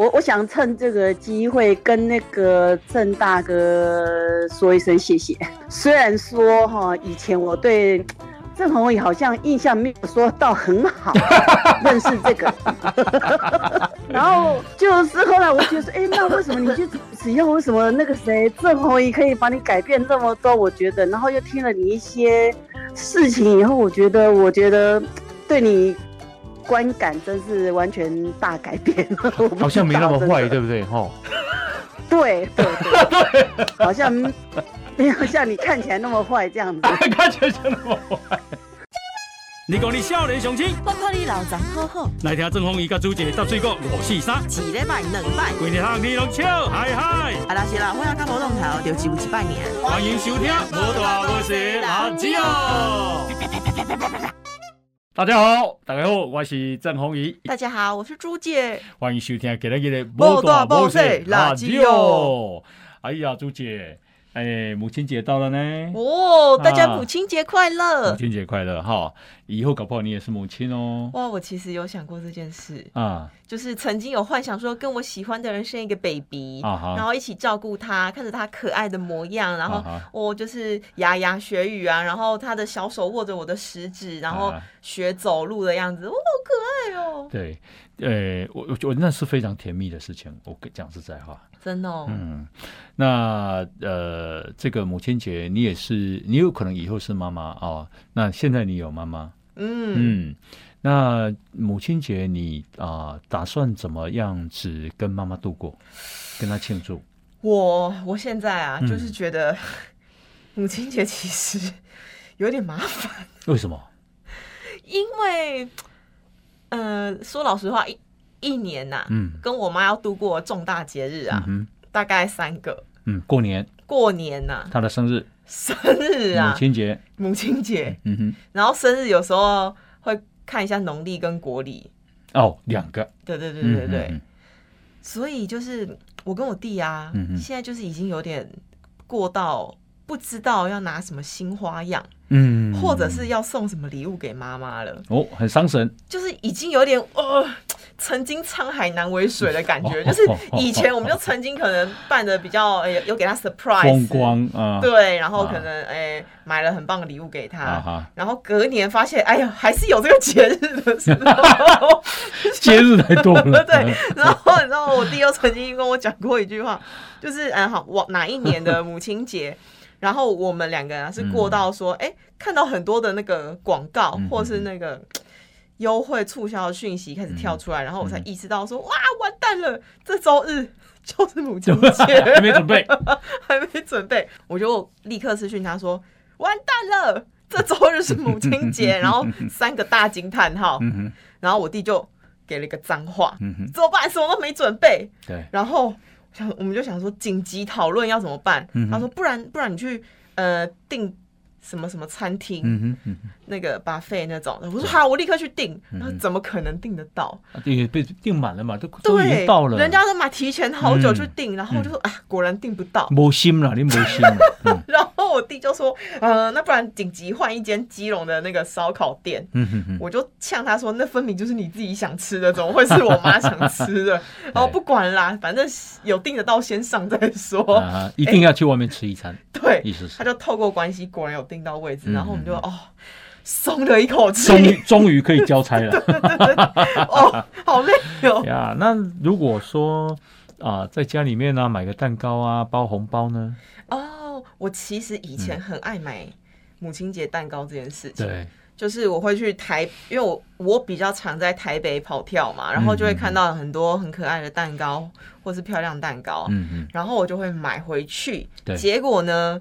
我我想趁这个机会跟那个郑大哥说一声谢谢。虽然说哈，以前我对郑宏仪好像印象没有说到很好，认识这个，然后就是后来我觉得说，哎，那为什么你去主持以后，为什么那个谁郑宏仪可以把你改变这么多？我觉得，然后又听了你一些事情以后，我觉得，我觉得对你。观感真是完全大改变，好像没那么坏，对不对？哈，对对对，好像没有像你看起来那么坏这样子，看起来那么坏。你讲你少年雄心，我看你老张好好。来听郑丰仪甲朱姐搭水果五四三，一礼拜两拜，规日通你拢笑嗨嗨。啊，啦是啦，我要甲无龙头，就只有一拜年。欢迎收听无大无小垃圾哦。大家好，大家好，我是郑宏仪。大家好，我是朱姐。欢迎收听今日的波大波小垃圾哦。哎呀，朱姐。哎，母亲节到了呢！哦，大家母亲节快乐！母亲节快乐哈！以后搞不好你也是母亲哦。哇，我其实有想过这件事啊，就是曾经有幻想说跟我喜欢的人生一个 baby，然后一起照顾他，看着他可爱的模样，然后我就是牙牙学语啊，然后他的小手握着我的食指，然后学走路的样子，哇，好可爱哦！对，呃，我我觉得那是非常甜蜜的事情，我讲实在话。真的，嗯，那呃，这个母亲节你也是，你有可能以后是妈妈哦。那现在你有妈妈，嗯嗯，那母亲节你啊，打算怎么样子跟妈妈度过，跟她庆祝？我我现在啊，就是觉得母亲节其实有点麻烦。为什么？因为，呃，说老实话一。一年呐，嗯，跟我妈要度过重大节日啊，嗯大概三个，嗯，过年，过年呐，她的生日，生日啊，母亲节，母亲节，嗯哼，然后生日有时候会看一下农历跟国历，哦，两个，对对对对对，所以就是我跟我弟啊，现在就是已经有点过到不知道要拿什么新花样。嗯，或者是要送什么礼物给妈妈了？哦，很伤神，就是已经有点呃，曾经沧海难为水的感觉。就是以前我们就曾经可能办的比较，哎，有给他 surprise，风光啊，对，然后可能哎买了很棒的礼物给他，然后隔年发现，哎呀，还是有这个节日的时候，节日太多了，对。然后你知道，我弟又曾经跟我讲过一句话，就是嗯，好，我哪一年的母亲节？然后我们两个人是过到说，哎，看到很多的那个广告或是那个优惠促销的讯息开始跳出来，然后我才意识到说，哇，完蛋了，这周日 就是母亲节，还没准备，还没准备，我就立刻私讯他说，完蛋了，这周日是母亲节，然后三个大惊叹号，然后我弟就给了一个脏话，怎么办？什么都没准备，对，然后。想，我们就想说紧急讨论要怎么办。他说，不然不然你去呃订什么什么餐厅，那个 buffet 那种。我说好，我立刻去订。那怎么可能订得到？订被订满了嘛，都都已经到了。人家都嘛提前好久去订，然后我就说啊，果然订不到。没心了，你没心了。然后我弟就说，呃，那不然紧急换一间基隆的那个烧烤店。我就呛他说，那分明就是你自己想吃的，怎么会是我妈想吃的？然 后不管啦，反正有订得到先上再说。一定要去外面吃一餐。对，意思是他就透过关系，果然有订到位置，然后我们就哦。松了一口气，终于终于可以交差了。哦，好累哟。呀，那如果说啊，在家里面呢，买个蛋糕啊，包红包呢？哦，我其实以前很爱买母亲节蛋糕这件事情。对，就是我会去台，因为我我比较常在台北跑跳嘛，然后就会看到很多很可爱的蛋糕或是漂亮蛋糕，嗯嗯，然后我就会买回去。对，结果呢，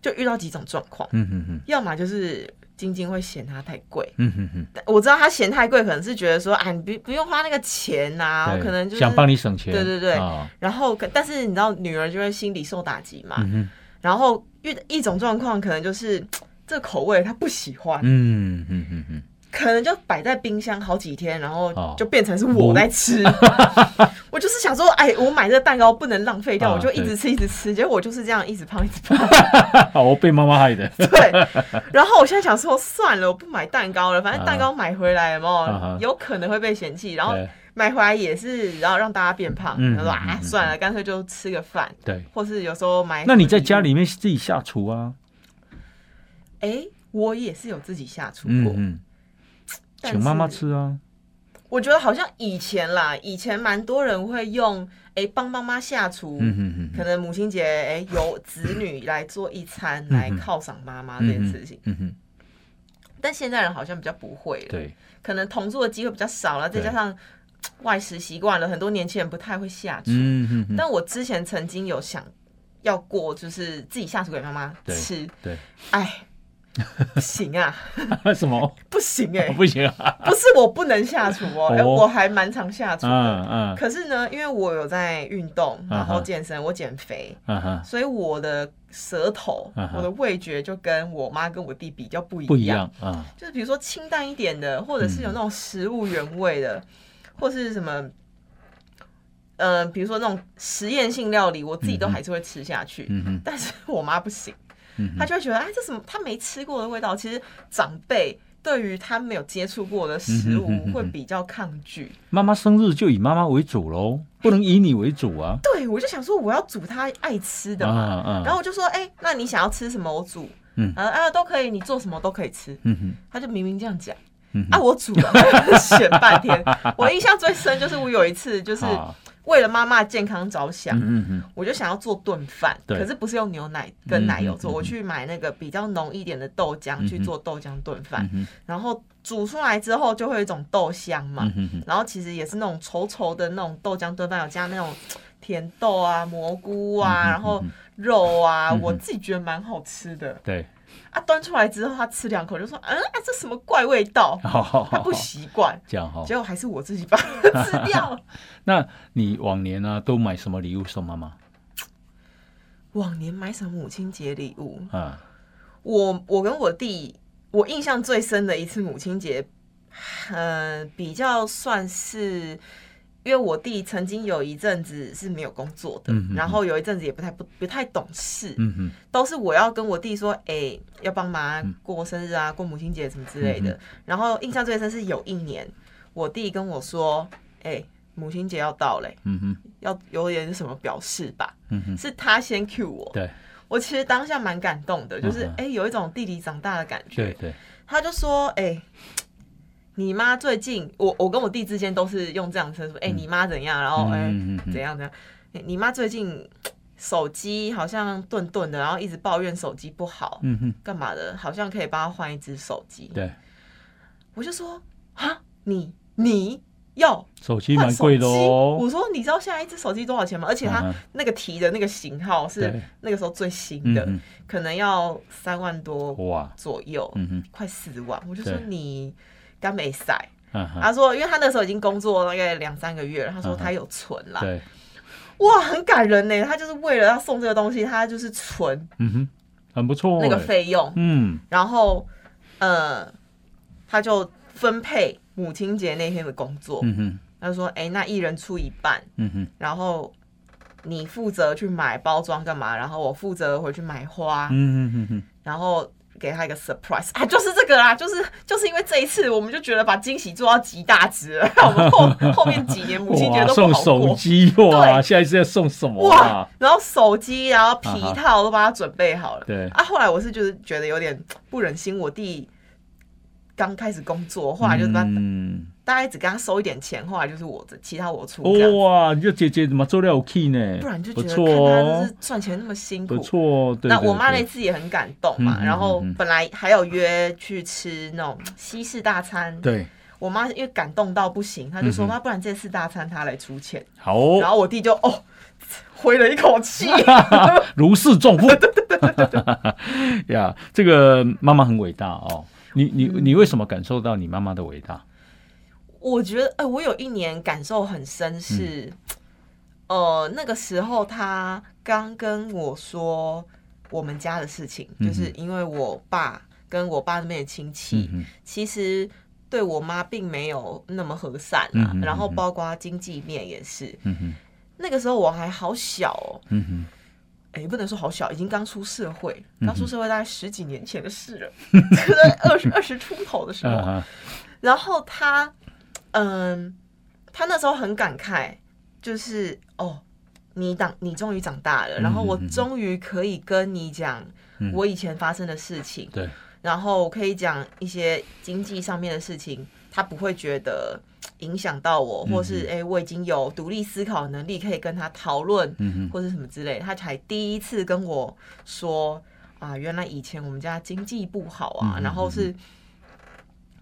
就遇到几种状况。嗯要么就是。晶晶会嫌它太贵，嗯哼哼，我知道他嫌太贵，可能是觉得说，啊，你不不用花那个钱呐，可能就是想帮你省钱，对对对，然后但是你知道女儿就会心理受打击嘛，然后遇一种状况可能就是这口味她不喜欢，嗯嗯嗯嗯。可能就摆在冰箱好几天，然后就变成是我在吃。我就是想说，哎，我买这个蛋糕不能浪费掉，我就一直吃，一直吃。结果我就是这样一直胖，一直胖。好，我被妈妈害的。对。然后我现在想说，算了，我不买蛋糕了，反正蛋糕买回来嘛，有可能会被嫌弃。然后。买回来也是，然后让大家变胖。他说啊，算了，干脆就吃个饭。对，或是有时候买。那你在家里面自己下厨啊？哎，我也是有自己下厨过，请妈妈吃啊。我觉得好像以前啦，以前蛮多人会用哎帮妈妈下厨，可能母亲节哎由子女来做一餐来犒赏妈妈这件事情。嗯哼，但现在人好像比较不会了，对，可能同住的机会比较少了，再加上外食习惯了，很多年轻人不太会下厨。嗯哼，但我之前曾经有想要过，就是自己下厨给妈妈吃。对，哎。不行啊！什么不行哎？不行啊！不是我不能下厨哦，哎，我还蛮常下厨的。嗯嗯。可是呢，因为我有在运动，然后健身，我减肥，所以我的舌头、我的味觉就跟我妈跟我弟比较不一样。不一样啊！就是比如说清淡一点的，或者是有那种食物原味的，或是什么，嗯，比如说那种实验性料理，我自己都还是会吃下去。嗯哼。但是我妈不行。他就会觉得，哎，这什么？他没吃过的味道。其实长辈对于他没有接触过的食物会比较抗拒。妈妈生日就以妈妈为主喽，不能以你为主啊。对，我就想说，我要煮他爱吃的嘛。然后我就说，哎，那你想要吃什么？我煮。嗯啊，都可以，你做什么都可以吃。嗯哼，他就明明这样讲。啊，我煮了，选半天。我印象最深就是我有一次就是。为了妈妈健康着想，嗯嗯我就想要做炖饭，可是不是用牛奶跟奶油做，我去买那个比较浓一点的豆浆去做豆浆炖饭，然后煮出来之后就会有一种豆香嘛，然后其实也是那种稠稠的那种豆浆炖饭，有加那种甜豆啊、蘑菇啊，然后肉啊，我自己觉得蛮好吃的。对。啊，端出来之后，他吃两口就说：“嗯，啊，这什么怪味道？”他不习惯，这样哈。结果还是我自己把它 吃掉。那你往年呢，都买什么礼物送妈妈？往年买什么母亲节礼物啊？我我跟我弟，我印象最深的一次母亲节，嗯，比较算是。因为我弟曾经有一阵子是没有工作的，然后有一阵子也不太不不太懂事，都是我要跟我弟说，哎，要帮忙过生日啊，过母亲节什么之类的。然后印象最深是有一年，我弟跟我说，哎，母亲节要到嘞，要有点什么表示吧，是他先 cue 我，对。我其实当下蛮感动的，就是哎，有一种弟弟长大的感觉，对对，他就说，哎。你妈最近，我我跟我弟之间都是用这样称呼，哎，你妈怎样？然后哎，怎样怎样？你妈最近手机好像顿顿的，然后一直抱怨手机不好，嗯哼，干嘛的？好像可以帮她换一只手机。对，我就说啊，你你要手机蛮贵的哦。我说你知道现在一只手机多少钱吗？而且它那个提的那个型号是那个时候最新的，可能要三万多哇左右，嗯哼，快四万。我就说你。刚没塞，他说，因为他那时候已经工作大概两三个月了，他说他有存啦。对，哇，很感人呢。他就是为了要送这个东西，他就是存，嗯哼，很不错那个费用，嗯，然后呃，他就分配母亲节那天的工作，嗯哼，他说，哎，那一人出一半，嗯哼，然后你负责去买包装干嘛，然后我负责回去买花，嗯哼哼哼，然后。给他一个 surprise 啊，就是这个啦，就是就是因为这一次，我们就觉得把惊喜做到极大值了。我们后后面几年母亲节都送手机哇，下一次要送什么哇？然后手机，然后皮套都帮他准备好了。对啊，后来我是就是觉得有点不忍心，我弟刚开始工作，后来就是把。大概只跟他收一点钱，后来就是我的，其他我出。哇，你就姐姐怎么做料 key 呢？不然就觉得看他就是赚钱那么辛苦。不错，那我妈那次也很感动嘛。然后本来还有约去吃那种西式大餐。对。我妈因为感动到不行，她就说：“那不然这次大餐她来出钱。”好。然后我弟就哦，挥了一口气，如释重负。呀，这个妈妈很伟大哦。你你你为什么感受到你妈妈的伟大？我觉得，哎，我有一年感受很深，是，呃，那个时候他刚跟我说我们家的事情，就是因为我爸跟我爸那边的亲戚，其实对我妈并没有那么和善啊，然后包括经济面也是。那个时候我还好小哦，哎，不能说好小，已经刚出社会，刚出社会大概十几年前的事了，在二十二十出头的时候，然后他。嗯，他那时候很感慨，就是哦，你长你终于长大了，然后我终于可以跟你讲我以前发生的事情，对，然后可以讲一些经济上面的事情，他不会觉得影响到我，或是哎，我已经有独立思考能力，可以跟他讨论，或者什么之类，他才第一次跟我说啊，原来以前我们家经济不好啊，然后是。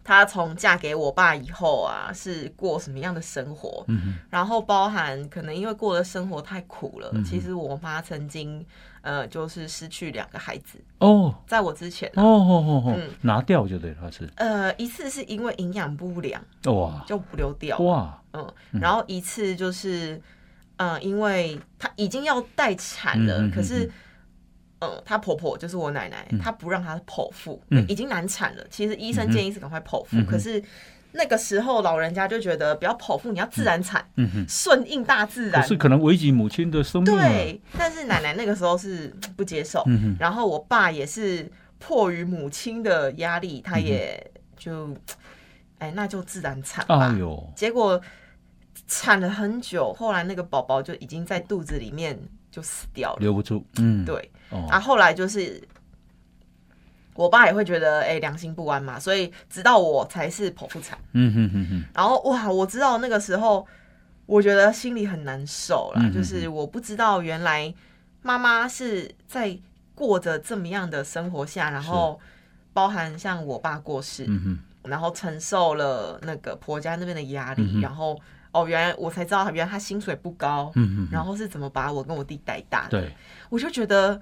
她从嫁给我爸以后啊，是过什么样的生活？嗯然后包含可能因为过的生活太苦了，其实我妈曾经呃，就是失去两个孩子。哦，在我之前哦哦哦哦，拿掉就对，她是。呃一次是因为营养不良哇，就不流掉。哇，嗯，然后一次就是嗯，因为她已经要待产了，可是。嗯，她婆婆就是我奶奶，她不让她剖腹，已经难产了。其实医生建议是赶快剖腹，可是那个时候老人家就觉得不要剖腹，你要自然产，顺应大自然。是可能危及母亲的生命。对，但是奶奶那个时候是不接受，然后我爸也是迫于母亲的压力，他也就哎那就自然产吧。哎呦，结果产了很久，后来那个宝宝就已经在肚子里面。就死掉了，留不住。嗯，对。啊，后来就是我爸也会觉得，哎，良心不安嘛，所以直到我才是剖腹产。嗯哼哼哼。然后哇，我知道那个时候，我觉得心里很难受了，就是我不知道原来妈妈是在过着这么样的生活下，然后包含像我爸过世，嗯然后承受了那个婆家那边的压力，然后。哦，原来我才知道，原来他薪水不高，嗯嗯，然后是怎么把我跟我弟带大的？对，我就觉得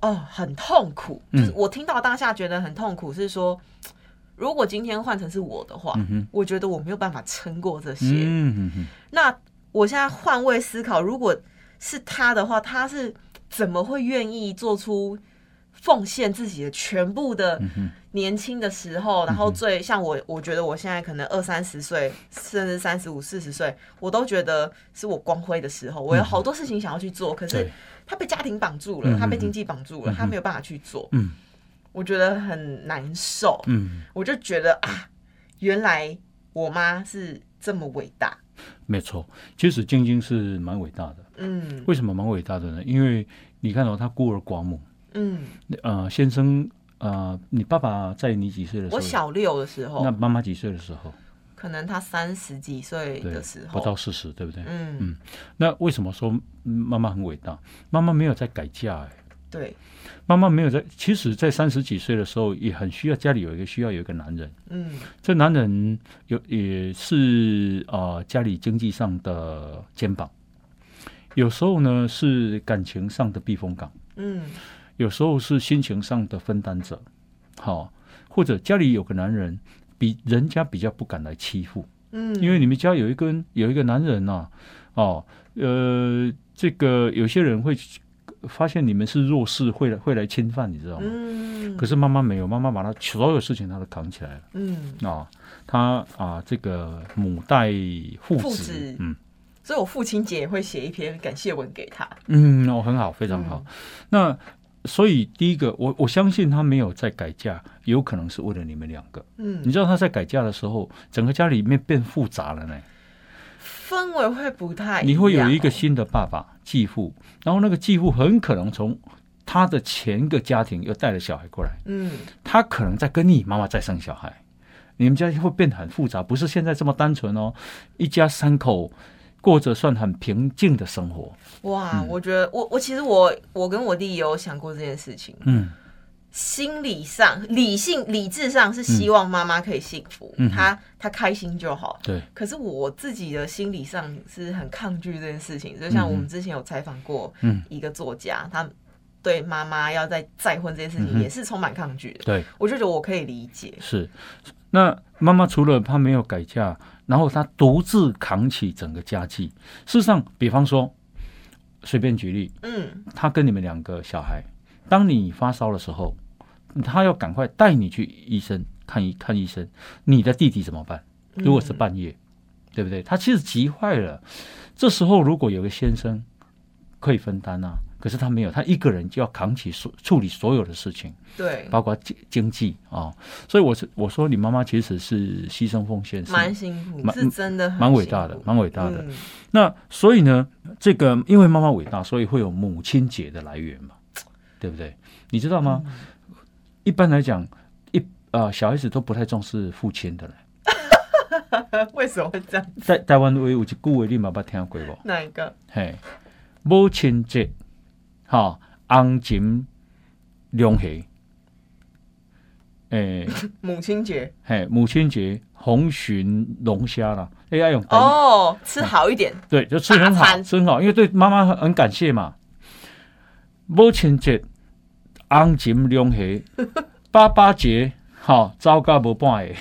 哦，很痛苦。就是我听到当下觉得很痛苦，是说如果今天换成是我的话，我觉得我没有办法撑过这些。嗯嗯那我现在换位思考，如果是他的话，他是怎么会愿意做出？奉献自己的全部的年轻的时候，然后最像我，我觉得我现在可能二三十岁，甚至三十五、四十岁，我都觉得是我光辉的时候。我有好多事情想要去做，可是他被家庭绑住了，他被经济绑住了，他没有办法去做。嗯，我觉得很难受。嗯，我就觉得啊，原来我妈是这么伟大。没错，其实晶晶是蛮伟大的。嗯，为什么蛮伟大的呢？因为你看到她孤儿寡母。嗯，呃，先生，呃，你爸爸在你几岁的时候？我小六的时候。那妈妈几岁的时候？可能他三十几岁的时候，不到四十，对不对？嗯嗯。那为什么说妈妈很伟大？妈妈没有在改嫁，哎。对。妈妈没有在，其实，在三十几岁的时候，也很需要家里有一个需要有一个男人。嗯。这男人有也是啊，家里经济上的肩膀，有时候呢是感情上的避风港。嗯。有时候是心情上的分担者，好，或者家里有个男人，比人家比较不敢来欺负，嗯，因为你们家有一个有一个男人呐，哦，呃，这个有些人会发现你们是弱势，会来会来侵犯，你知道吗？嗯，可是妈妈没有，妈妈把他所有事情他都扛起来了，嗯，啊，他啊，这个母带父子，嗯，所以我父亲节也会写一篇感谢文给他，嗯，哦，很好，非常好，那。所以，第一个，我我相信他没有在改嫁，有可能是为了你们两个。嗯，你知道他在改嫁的时候，整个家里面变复杂了呢，氛围会不太。你会有一个新的爸爸继父，然后那个继父很可能从他的前一个家庭又带了小孩过来。嗯，他可能在跟你妈妈再生小孩，你们家会变得很复杂，不是现在这么单纯哦，一家三口。过着算很平静的生活。哇，我觉得我我其实我我跟我弟也有想过这件事情。嗯，心理上、理性、理智上是希望妈妈可以幸福，她她开心就好。对。可是我自己的心理上是很抗拒这件事情。就像我们之前有采访过一个作家，他对妈妈要再再婚这件事情也是充满抗拒的。对，我就觉得我可以理解。是，那妈妈除了她没有改嫁。然后他独自扛起整个家计。事实上，比方说，随便举例，嗯，他跟你们两个小孩，当你发烧的时候，他要赶快带你去医生看医看医生。你的弟弟怎么办？如果是半夜，对不对？他其实急坏了。这时候如果有个先生可以分担啊，可是他没有，他一个人就要扛起所处理所有的事情，对，包括经经济啊。所以我是我说，你妈妈其实是牺牲奉献，蛮辛苦，是真的蛮伟大的，蛮伟大的。那所以呢，这个因为妈妈伟大，所以会有母亲节的来源嘛，对不对？你知道吗？一般来讲，一啊小孩子都不太重视父亲的嘞。为什么会这样？在台湾有一句话，你妈妈听过不？哪一个？嘿，母亲节。哈，昂情两喜，诶，母亲节，嘿，母亲节红鲟龙虾啦，哎呀，用哦，吃好一点，对，就吃很好，吃很好，因为对妈妈很很感谢嘛。母亲节昂金龙虾，爸爸节。好，糟糕不办哎，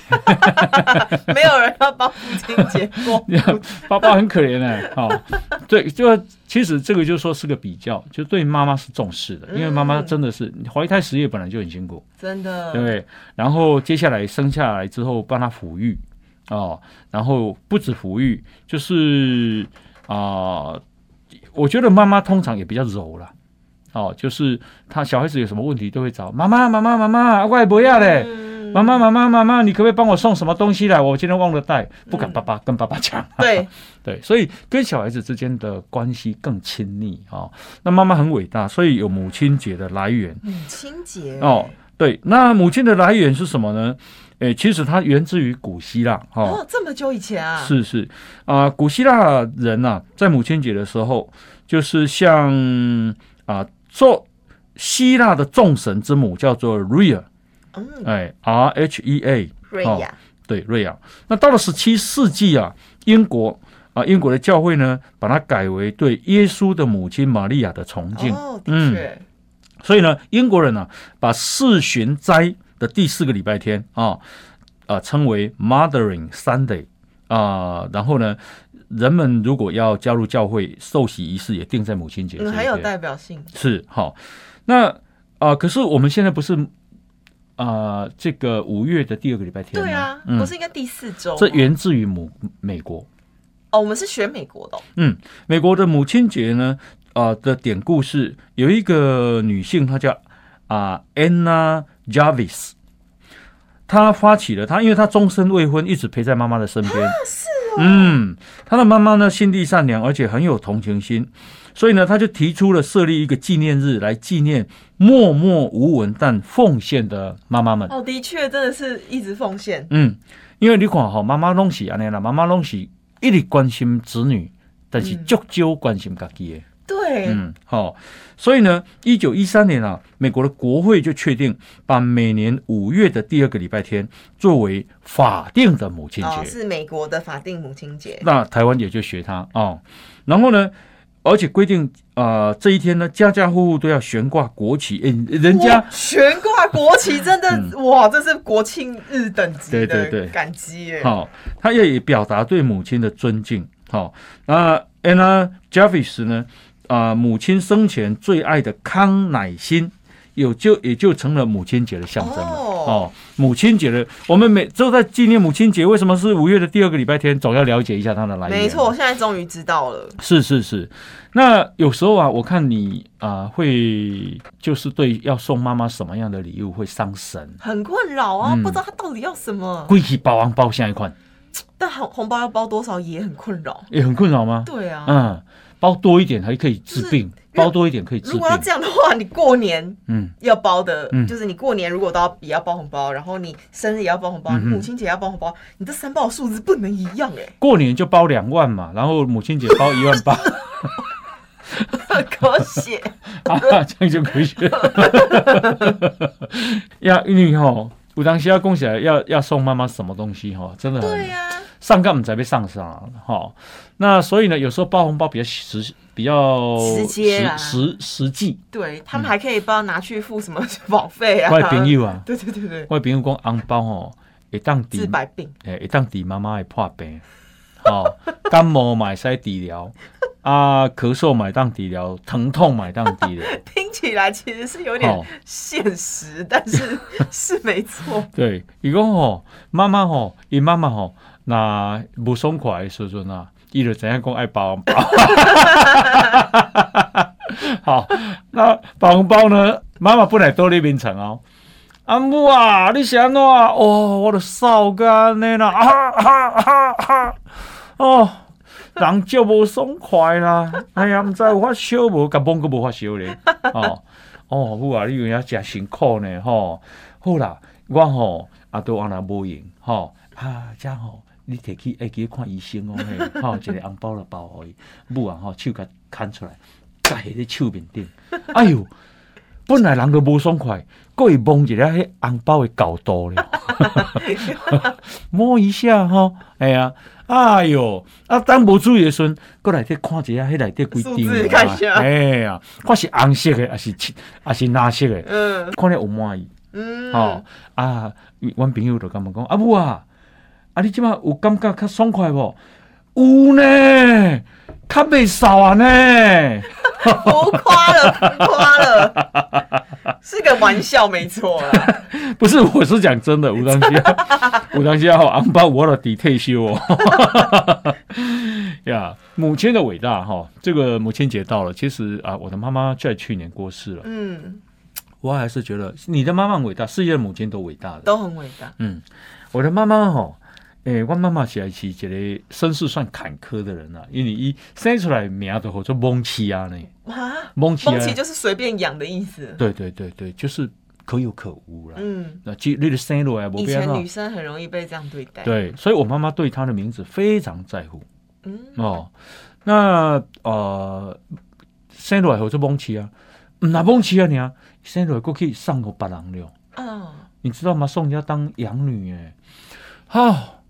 没有人要帮父亲节过，爸爸很可怜哎。好，对，就其实这个就说是个比较，就对妈妈是重视的，因为妈妈真的是怀胎十月本来就很辛苦，真的，对不对？然后接下来生下来之后帮他抚育哦，然后不止抚育，就是啊，我觉得妈妈通常也比较柔了。哦，就是他小孩子有什么问题都会找妈妈，妈妈，妈妈，外婆不要嘞。妈妈，妈妈，妈妈，你可不可以帮我送什么东西来？我今天忘了带，不敢爸爸跟爸爸讲。对 对，所以跟小孩子之间的关系更亲密哦。那妈妈很伟大，所以有母亲节的来源。母亲节哦，对，那母亲的来源是什么呢？诶，其实它源自于古希腊。哦，这么久以前啊？是是啊，古希腊人呐，在母亲节的时候，就是像啊。做希腊的众神之母叫做 Rhea，哎，R H E A，瑞亚，对，瑞亚。那到了十七世纪啊，英国啊，英国的教会呢，把它改为对耶稣的母亲玛利亚的崇敬。哦，的确。所以呢，英国人呢，把四旬斋的第四个礼拜天啊，啊，称为 Mothering Sunday 啊，然后呢。人们如果要加入教会，受洗仪式也定在母亲节，很有代表性。是好，那啊，可是我们现在不是啊，这个五月的第二个礼拜天对啊，不是应该第四周？这源自于母美国。哦，我们是学美国的。嗯，美国的母亲节呢，啊的典故是有一个女性，她叫啊 Anna Jarvis，她发起了她，因为她终身未婚，一直陪在妈妈的身边。是。嗯，他的妈妈呢，心地善良，而且很有同情心，所以呢，他就提出了设立一个纪念日来纪念默默无闻但奉献的妈妈们。哦，的确，真的是一直奉献。嗯，因为你看哈，妈妈拢是安尼啦，妈妈拢是一直关心子女，但是足少关心家己的。对，嗯，好，所以呢，一九一三年啊，美国的国会就确定把每年五月的第二个礼拜天作为法定的母亲节，是美国的法定母亲节。那台湾也就学它啊，然后呢，而且规定啊，这一天呢，家家户户都要悬挂国旗，哎，人家悬挂国旗，真的哇，这是国庆日等级的感激耶。好，他也表达对母亲的尊敬。好，那 Anna Jarvis 呢？啊，母亲生前最爱的康乃馨，有就也就成了母亲节的象征了。哦，母亲节的，我们每都在纪念母亲节。为什么是五月的第二个礼拜天？总要了解一下它的来源。没错，我现在终于知道了。是是是，那有时候啊，我看你啊，会就是对要送妈妈什么样的礼物会伤神，很困扰啊，不知道她到底要什么。贵气包红包下一款，但红红包要包多少也很困扰，也很困扰吗？对啊，嗯。包多一点还可以治病，包多一点可以治病。如果要这样的话，你过年嗯要包的，就是你过年如果都要也要包红包，然后你生日也要包红包，母亲节要包红包，你这三包数字不能一样哎。过年就包两万嘛，然后母亲节包一万八，可写 啊，这样就可以写。要因为哈，我当时要恭喜要要送妈妈什么东西哈，真的对呀。上干们才被上上哈，那所以呢，有时候包红包比较实，比较直接实实际。对他们还可以包拿去付什么保费啊？外朋友啊，对对对对，外朋友讲红包哦，一当治百病，哎，一当抵妈妈的破病，哦，感冒买塞治疗，啊，咳嗽买当治疗，疼痛买当治疗。听起来其实是有点现实，但是 是没错。对，伊讲吼，妈妈吼，伊妈妈吼。那不爽快的时阵啊，伊就怎样讲爱包红包，好，那包红包呢？妈妈本来都在面层哦。阿母啊，你是安怎？哦，我都烧干的啦，啊啊啊啊！哦，人就无爽快啦。哎呀，唔知有发烧无？根本都无发烧咧。哦哦，母啊，你有影真辛苦呢，吼。好啦，我吼啊都安那无用，吼啊，这吼你摕去爱去看医生哦，嘿，吼一个红包来包互伊。母啊，吼手甲牵出来，夹喺你手面顶。哎呦，本来人都无爽快。过会摸一下迄红包的厚度了，摸一下吼，哎呀，哎哟，啊，当无注意的时阵，过来去看一下迄内底几张，哎呀，看是红色的，还是青，还是蓝色的，嗯，看了有满意，嗯，好啊，阮朋友就感觉讲，啊母啊，啊，你即马有感觉较爽快无？有呢，较袂少啊呢，浮夸了，浮夸了。是个玩笑，没错啦。不是，我是讲真的，吴当西，吴当西好，安巴我的底退休哦。呀，母亲的伟大哈，这个母亲节到了，其实啊，我的妈妈在去年过世了。嗯，我还是觉得你的妈妈伟大，世界的母亲都伟大的，都很伟大。嗯，我的妈妈哈。诶，我妈妈是是一个身世算坎坷的人啊，因为伊生出来名都好做蒙奇啊呢。啊，蒙奇就是随便养的意思。对对对对，就是可有可无啦。嗯，那其你的生落来，以前女生很容易被这样对待。对，所以我妈妈对她的名字非常在乎。嗯哦，那呃，生落来好做蒙奇啊，那蒙奇啊你啊，生落来过去上过八郎了。哦，你知道吗？送人家当养女哎，好。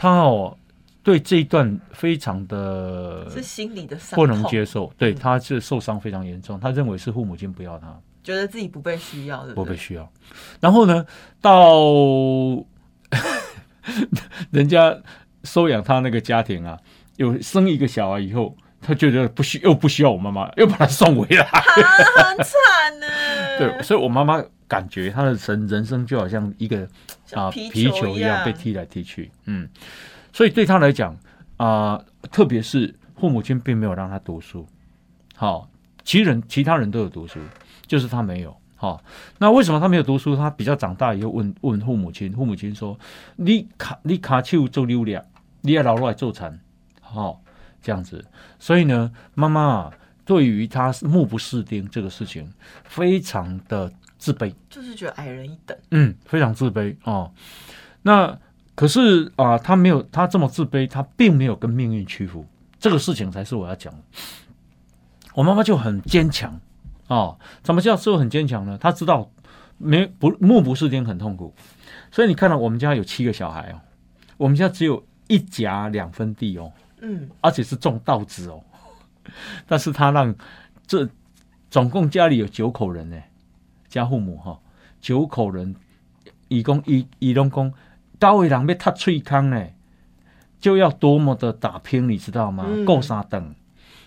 他哦，对这一段非常的，是心理的伤不能接受，对他是受伤非常严重。他认为是父母亲不要他，觉得自己不被需要的，不被需要。然后呢，到 人家收养他那个家庭啊，有生一个小孩以后，他觉得不需又不需要我妈妈，又把他送回来，很惨呢。对，所以我妈妈。感觉她的人人生就好像一个啊皮球一样被踢来踢去，嗯，所以对她来讲啊，特别是父母亲并没有让她读书，好，其人其他人都有读书，就是她没有，好，那为什么他没有读书？他比较长大以后问问父母亲，父母亲说：“你卡你卡丘做溜俩，你要老来做残，好这样子。”所以呢，妈妈对于他目不识丁这个事情，非常的。自卑就是觉得矮人一等，嗯，非常自卑哦。那可是啊，他没有他这么自卑，他并没有跟命运屈服，这个事情才是我要讲的。我妈妈就很坚强啊，怎么叫做很坚强呢？她知道没不目不识丁很痛苦，所以你看到我们家有七个小孩哦，我们家只有一甲两分地哦，嗯，而且是种稻子哦，但是他让这总共家里有九口人呢。家父母哈，九口人，以公以以龙公，高位人要他翠康呢，就要多么的打拼，你知道吗？够三等，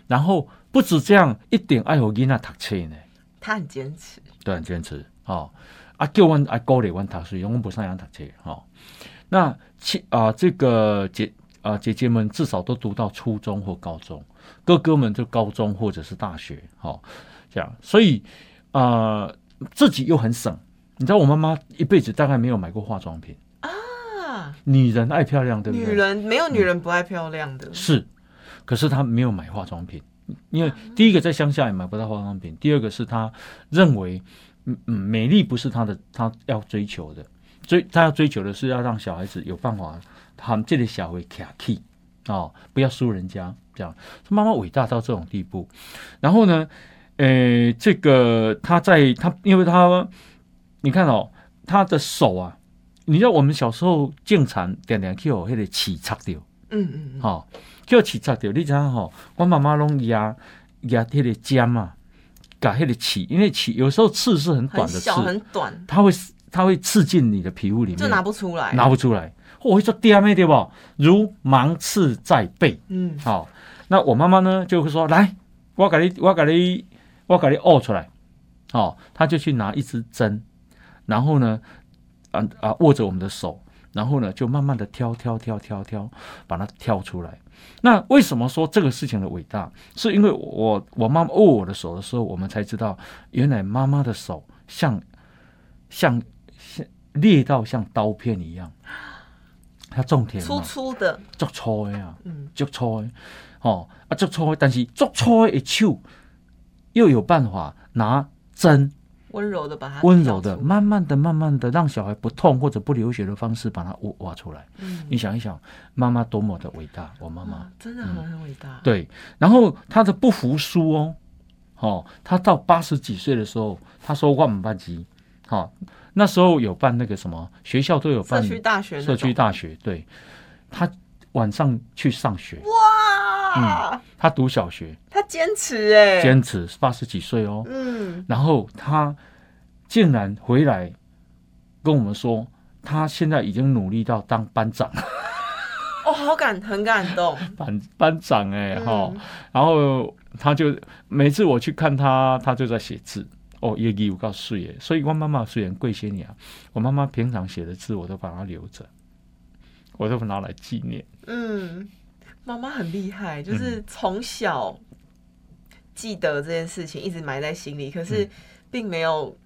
然后不止这样，一点爱我囡仔读册呢。他很坚持，对，很坚持。哦，啊，叫阮啊鼓励阮读书，永远不上扬读册。哈，那亲啊，这个姐啊姐姐们至少都读到初中或高中，哥哥们就高中或者是大学。好，这样，所以啊。自己又很省，你知道我妈妈一辈子大概没有买过化妆品啊。女人爱漂亮，对不对？女人没有女人不爱漂亮的。是，可是她没有买化妆品，因为第一个在乡下也买不到化妆品，第二个是她认为，嗯嗯，美丽不是她的，她要追求的，追她要追求的是要让小孩子有办法，他们这里小孩卡 key 哦，不要输人家这样。妈妈伟大到这种地步，然后呢？呃，这个他在他，因为他，你看哦，他的手啊，你知道我们小时候经常点点 Q 那个起擦掉，嗯嗯嗯，好，Q 起擦掉，你知道哈，我妈妈拢压压那个尖嘛，改那个起，因为起有时候刺是很短的刺，很短，它会它会刺进你的皮肤里面，就拿不出来，拿不出来，我会说爹妹对不？如芒刺在背，嗯，好，那我妈妈呢就会说，来，我给你，我给你。我给你握出来，哦，她就去拿一支针，然后呢，啊啊握着我们的手，然后呢就慢慢的挑挑挑挑挑，把它挑出来。那为什么说这个事情的伟大？是因为我我妈妈握我的手的时候，我们才知道，原来妈妈的手像像像裂到像刀片一样，它种田粗粗的，就粗的啊，嗯，就粗的，哦啊，足粗的，但是足粗的手又有办法拿针。温柔的把它，温柔的，慢慢的、慢慢的，让小孩不痛或者不流血的方式把它挖挖出来。嗯，你想一想，妈妈多么的伟大，我妈妈真的很很伟大。对，然后他的不服输哦，哦，他到八十几岁的时候，他说万班级，好，那时候有办那个什么学校都有办社区大学，社区大学，对，他晚上去上学，哇，嗯，他读小学。他坚持哎，坚持八十几岁哦，嗯，然后他竟然回来跟我们说，他现在已经努力到当班长，哦，好感很感动，班班长哎哈，然后他就每次我去看他，他就在写字，哦，也有告诉耶，所以我妈妈虽然贵些年，我妈妈平常写的字我都把它留着，我都拿来纪念。嗯，妈妈很厉害，就是从小。记得这件事情一直埋在心里，可是并没有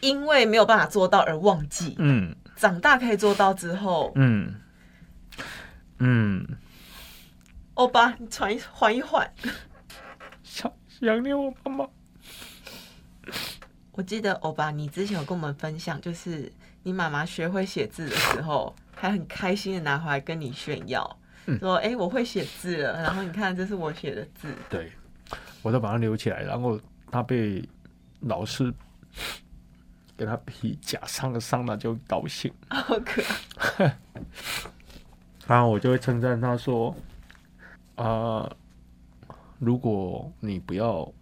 因为没有办法做到而忘记。嗯，长大可以做到之后，嗯嗯，欧巴，你喘一缓一缓，想想念我妈妈。我记得欧巴，你之前有跟我们分享，就是你妈妈学会写字的时候，还很开心的拿回来跟你炫耀，说：“哎，我会写字了。”然后你看，这是我写的字。对。我都把它留起来，然后他被老师给他皮夹伤了伤了就高兴，好可爱。然后我就会称赞他说：“啊，如果你不要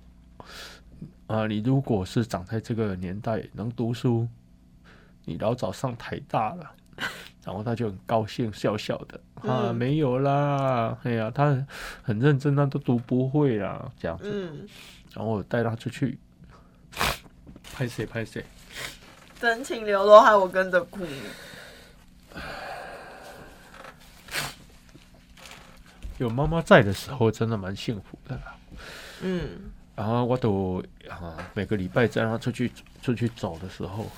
啊，你如果是长在这个年代能读书，你老早上台大了。” 然后他就很高兴，笑笑的啊，没有啦，哎呀，他很认真，他都读不会啦，这样子。嗯。然后我带他出去，拍谁拍谁，真情流露，害我跟着哭。有妈妈在的时候，真的蛮幸福的。嗯。然后我都啊，每个礼拜带他出去出去走的时候，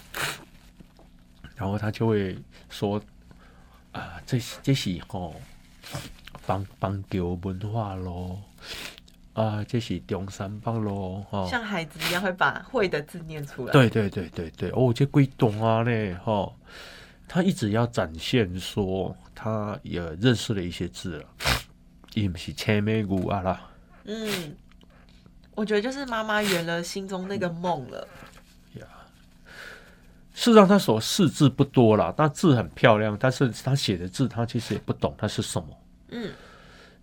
然后他就会说。啊，这是这是吼，邦邦桥文化咯，啊，这是中山邦咯，哈，像孩子一样会把会的字念出来。对对对对对，哦，这贵懂啊嘞，哈，他一直要展现说他也认识了一些字了，也不是千美古啊啦。嗯，我觉得就是妈妈圆了心中那个梦了。事实上，他所识字不多啦，但字很漂亮。但是他写的字，他其实也不懂它是什么。嗯，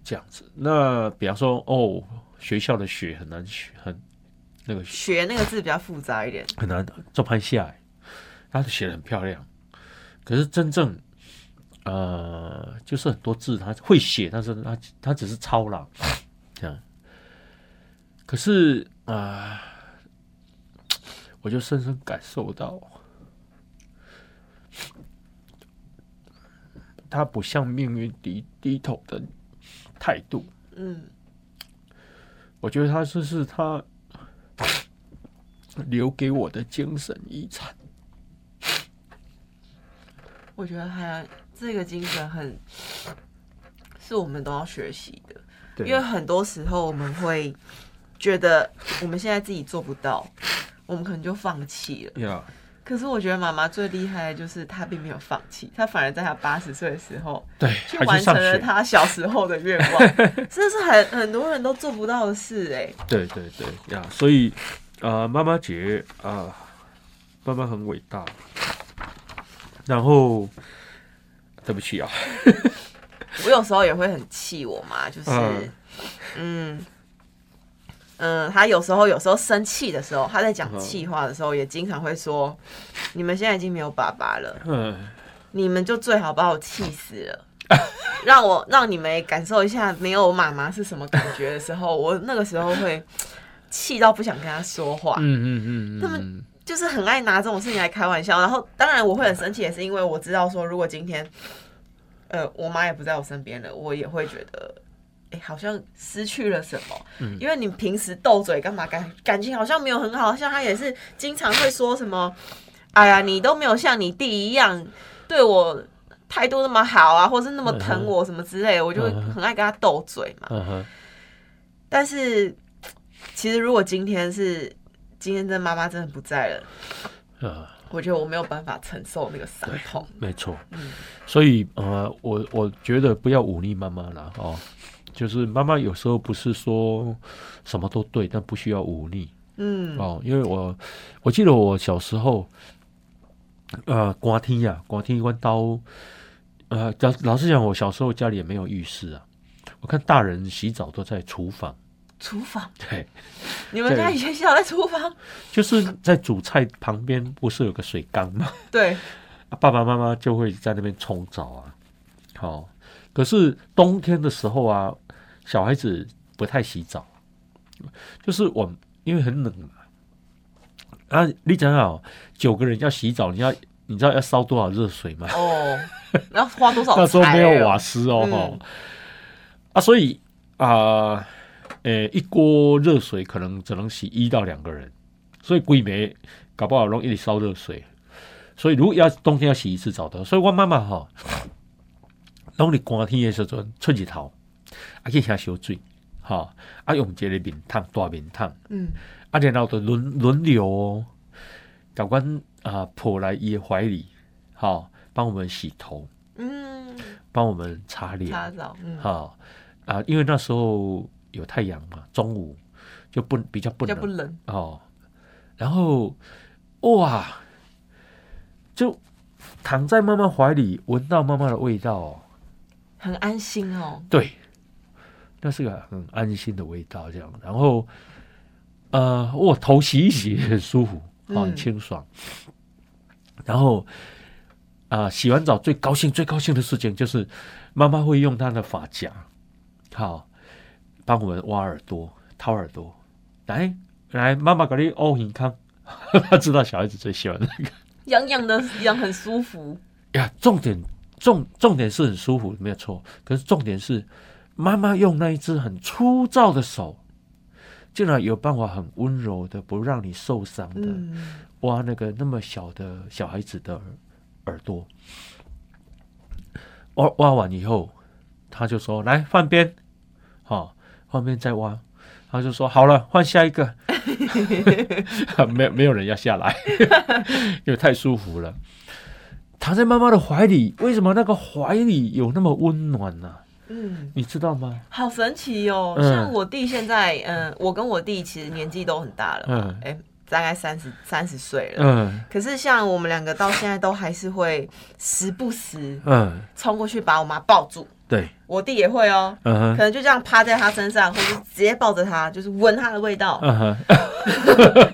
这样子。那比方说，哦，学校的学很难学，很那个学那个字比较复杂一点，很难做拍下来。他写的很漂亮，可是真正呃，就是很多字他会写，但是他他只是抄了这样。可是啊，我就深深感受到。他不向命运低低头的态度，嗯，我觉得他这是他 留给我的精神遗产。我觉得他这个精神很是我们都要学习的，因为很多时候我们会觉得我们现在自己做不到，我们可能就放弃了。可是我觉得妈妈最厉害的就是她并没有放弃，她反而在她八十岁的时候，对，去完成了她小时候的愿望，这是很很多人都做不到的事哎。对对对呀，所以啊，妈妈节啊，妈妈很伟大。然后，对不起啊，我有时候也会很气我妈，就是嗯。嗯，他有时候有时候生气的时候，他在讲气话的时候，也经常会说：“你们现在已经没有爸爸了，嗯，你们就最好把我气死了，让我让你们感受一下没有妈妈是什么感觉的时候，我那个时候会气到不想跟他说话。嗯嗯嗯，他们就是很爱拿这种事情来开玩笑，然后当然我会很生气，也是因为我知道说，如果今天呃，我妈也不在我身边了，我也会觉得，哎，好像失去了什么。嗯，因为你平时斗嘴干嘛？感感情好像没有很好，像他也是经常会说什么，哎呀，你都没有像你弟一样对我态度那么好啊，或是那么疼我什么之类，我就会很爱跟他斗嘴嘛。嗯哼。但是，其实如果今天是今天这妈妈真的不在了，呃。我觉得我没有办法承受那个伤痛，没错。嗯，所以呃，我我觉得不要忤逆妈妈了哦。就是妈妈有时候不是说什么都对，但不需要忤逆。嗯，哦，因为我我记得我小时候，呃，刮天呀，刮天一关刀。呃，老老实讲，我小时候家里也没有浴室啊。我看大人洗澡都在厨房。厨房 对，你们家以前洗澡在厨房，就是在煮菜旁边不是有个水缸吗？对，爸爸妈妈就会在那边冲澡啊。好，可是冬天的时候啊，小孩子不太洗澡，就是我因为很冷嘛。啊，你想想九个人要洗澡，你要你知道要烧多少热水吗？哦，要花多少？那时候没有瓦斯哦，哈。啊，所以啊。诶，一锅热水可能只能洗一到两个人，所以鬼没搞不好容易烧热水。所以如果要冬天要洗一次澡的，所以我妈妈哈，当你寒天的时阵出日头，啊去下烧水，哈啊用这个面汤大面汤，嗯，啊然后就轮轮流哦，搞阮啊抱来伊怀里，好帮我们洗头，嗯，帮我们擦脸，擦澡，嗯，好啊，因为那时候。有太阳嘛？中午就不比较不冷哦。然后哇，就躺在妈妈怀里，闻到妈妈的味道，很安心哦。对，那是个很安心的味道，这样。然后呃，我头洗一洗很舒服，很清爽。然后啊，洗完澡最高兴、最高兴的事情就是妈妈会用她的发夹，好。帮我们挖耳朵、掏耳朵，来来，妈妈给你哦，很康，他知道小孩子最喜欢那个，痒痒的，痒很舒服呀。重点重重点是很舒服，没有错。可是重点是，妈妈用那一只很粗糙的手，竟然有办法很温柔的，不让你受伤的挖那个那么小的小孩子的耳朵。挖挖完以后，他就说：“来换边，好。”换边再挖，他就说好了，换下一个，没没有人要下来，因为太舒服了，躺在妈妈的怀里，为什么那个怀里有那么温暖呢？嗯，你知道吗？好神奇哦！像我弟现在，嗯，我跟我弟其实年纪都很大了，嗯，哎，大概三十三十岁了，嗯，可是像我们两个到现在都还是会时不时，嗯，冲过去把我妈抱住。对，我弟也会哦，可能就这样趴在他身上，或者直接抱着他，就是闻他的味道，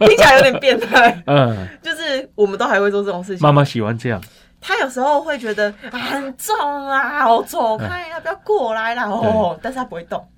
听起来有点变态。嗯，就是我们都还会做这种事情。妈妈喜欢这样。他有时候会觉得很重啊，我走开呀，不要过来啦哦，但是他不会动，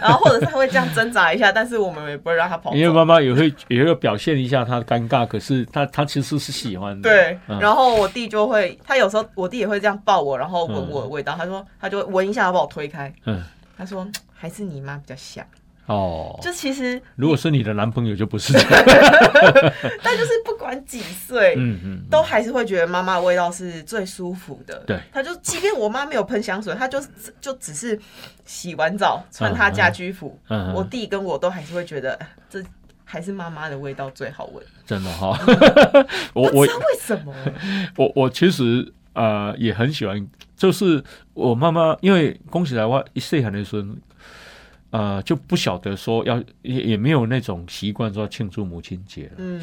然后或者是他会这样挣扎一下，但是我们也不会让他跑。因为妈妈也会也会表现一下他尴尬，可是他他其实是喜欢的。对，然后我弟就会，他有时候我弟也会这样抱我，然后闻我的味道，他说他就闻一下，他把我推开。嗯，他说还是你妈比较像。哦，就其实如果是你的男朋友就不是，但就是不管几岁，嗯嗯，都还是会觉得妈妈的味道是最舒服的。对，他就即便我妈没有喷香水，他就就只是洗完澡穿她家居服，嗯我弟跟我都还是会觉得这还是妈妈的味道最好闻。真的哈，我我为什么？我我其实呃也很喜欢，就是我妈妈，因为恭喜来我一岁还的时候。呃，就不晓得说要也也没有那种习惯说庆祝母亲节了，嗯，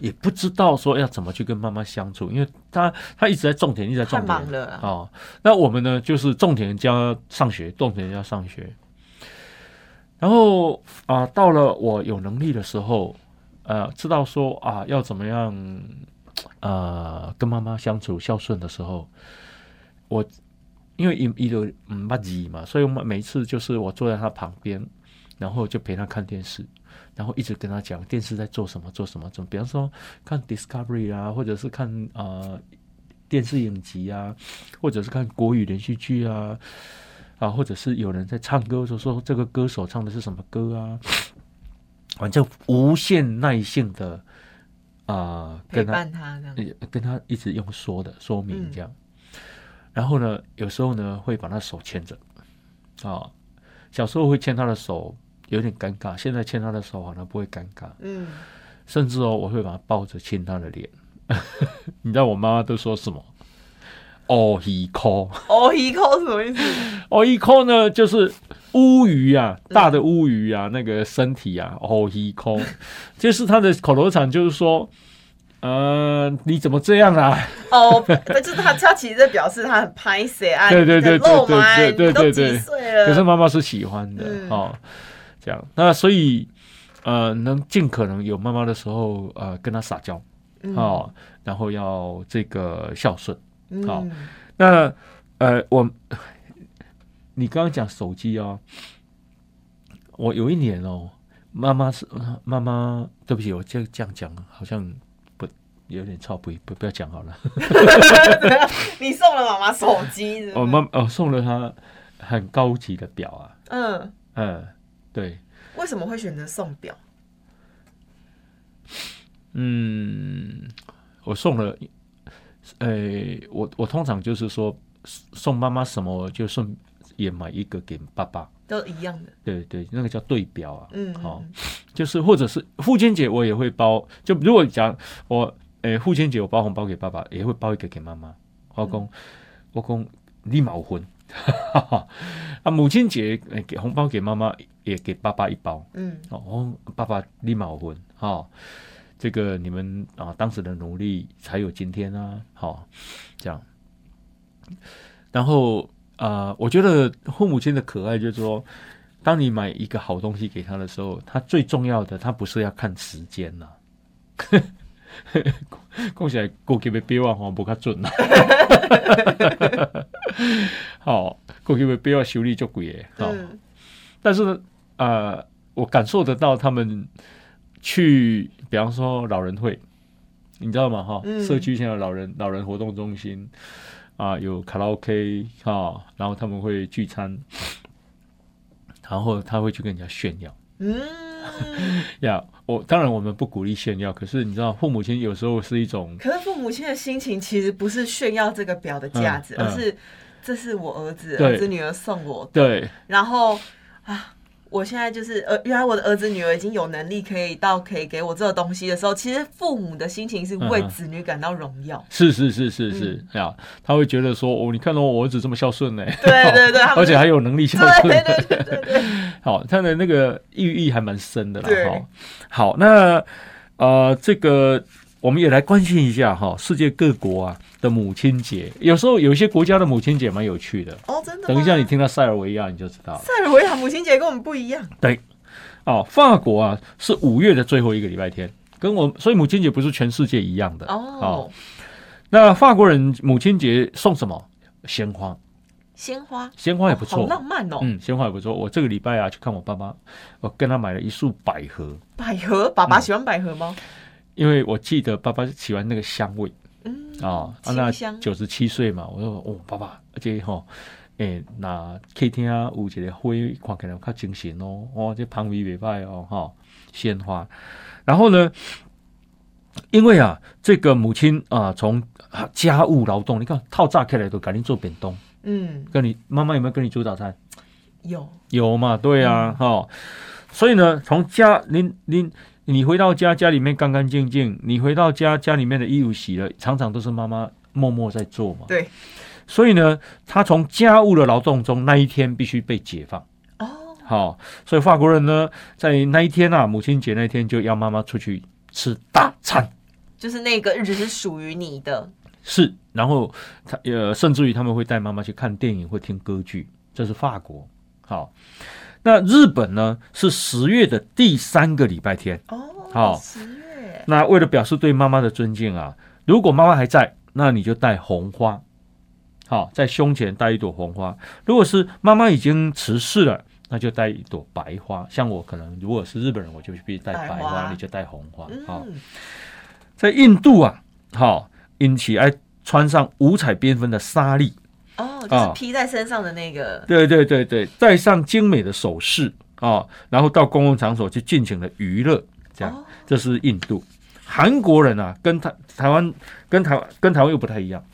也不知道说要怎么去跟妈妈相处，因为他他一直在种田，一直在种田，太忙了哦。那我们呢，就是种田加上学，种田加上学。然后啊，到了我有能力的时候，呃，知道说啊要怎么样呃跟妈妈相处孝顺的时候，我。因为一一都嗯不急嘛，所以我们每次就是我坐在他旁边，然后就陪他看电视，然后一直跟他讲电视在做什么做什么，怎么比方说看 Discovery 啊，或者是看呃电视影集啊，或者是看国语连续剧啊，啊，或者是有人在唱歌，说说这个歌手唱的是什么歌啊，反正无限耐性的啊，陪伴他跟他一直用说的说明这样，然后呢，有时候呢会把他手牵着，啊，小时候会牵他的手。有点尴尬，现在牵他的手好像不会尴尬。嗯，甚至哦，我会把他抱着亲他的脸。你知道我妈妈都说什么？哦一口，哦一口什么意思？哦一口呢，就是乌鱼啊，大的乌鱼啊，那个身体啊，哦一口，就是他的口头禅，就是说，呃，你怎么这样啊？哦，就是他，他其实在表示他很拍谁啊，对对对对对对对对，可是妈妈是喜欢的哦。这样，那所以，呃，能尽可能有妈妈的时候，呃，跟她撒娇，哦，然后要这个孝顺，好，那，呃，我，你刚刚讲手机哦，我有一年哦，妈妈是妈妈，对不起，我就这样讲，好像不有点超不不不要讲好了。你送了妈妈手机？我妈哦，送了她很高级的表啊。嗯嗯。对，为什么会选择送表？嗯，我送了，呃，我我通常就是说送妈妈什么，就送也买一个给爸爸，都一样的。对对，那个叫对表啊。嗯，好，就是或者是父亲节我也会包，就如果讲我，诶，父亲节我包红包给爸爸，也会包一个给妈妈。老公，我公立马婚。啊，母亲节给红包给妈妈，也给爸爸一包。嗯，哦，爸爸立马婚哈，这个你们啊，当时的努力才有今天啊。好，这样。然后啊，我觉得父母亲的可爱就是说，当你买一个好东西给他的时候，他最重要的，他不是要看时间呐。讲起来，高级的表啊，像不较准呐。好，高级的表啊，修理足贵诶。好，但是呢，呃，我感受得到他们去，比方说老人会，你知道吗？哈，社区现在老人老人活动中心啊，有卡拉 OK 哈，然后他们会聚餐，然后他会去跟人家炫耀。嗯，呀。我当然，我们不鼓励炫耀。可是你知道，父母亲有时候是一种……可是父母亲的心情其实不是炫耀这个表的价值，而是这是我儿子、儿子、女儿送我。对。然后啊。我现在就是呃，原来我的儿子女儿已经有能力可以到可以给我这个东西的时候，其实父母的心情是为子女感到荣耀。是是是是是呀，他会觉得说哦，你看到我儿子这么孝顺呢，对 对对，而且还有能力孝顺，对对对对对。好，他的那个寓意还蛮深的啦。好，好，那呃，这个我们也来关心一下哈，世界各国啊。的母亲节，有时候有一些国家的母亲节蛮有趣的哦，真的。等一下你听到塞尔维亚你就知道，塞尔维亚母亲节跟我们不一样。对，哦，法国啊是五月的最后一个礼拜天，跟我所以母亲节不是全世界一样的哦。那法国人母亲节送什么？鲜花，鲜花，鲜花也不错，浪漫哦。嗯，鲜花也不错。我这个礼拜啊去看我爸爸，我跟他买了一束百合。百合，爸爸喜欢百合吗？因为我记得爸爸喜欢那个香味。嗯啊，那九十七岁嘛，我说哦，爸爸，而且吼，诶，那客厅啊有一个花，看起来较精神哦，哦，这旁边袂歹哦，哈，鲜花。然后呢，因为啊，这个母亲啊，从家务劳动，你看套炸开来都赶紧做便当，嗯，跟你妈妈有没有跟你煮早餐？有有嘛，对啊，哈，所以呢，从家您您。你回到家，家里面干干净净。你回到家，家里面的衣服洗了，常常都是妈妈默默在做嘛。对。所以呢，他从家务的劳动中，那一天必须被解放。哦。好，所以法国人呢，在那一天啊，母亲节那天就要妈妈出去吃大餐。就是那个日子是属于你的。是，然后他呃，甚至于他们会带妈妈去看电影会听歌剧。这是法国。好。那日本呢？是十月的第三个礼拜天哦。好，十月。那为了表示对妈妈的尊敬啊，如果妈妈还在，那你就戴红花。好，在胸前戴一朵红花。如果是妈妈已经辞世了，那就戴一朵白花。像我可能如果是日本人，我就必须戴白花，你就戴红花。好，在印度啊，好，引起爱穿上五彩缤纷的纱丽，哦，就是披在身上的那个。对对对对，戴上精美的首饰啊，然后到公共场所去尽情的娱乐，这样，这是印度。韩国人啊，跟台台湾跟台湾跟台湾又不太一样。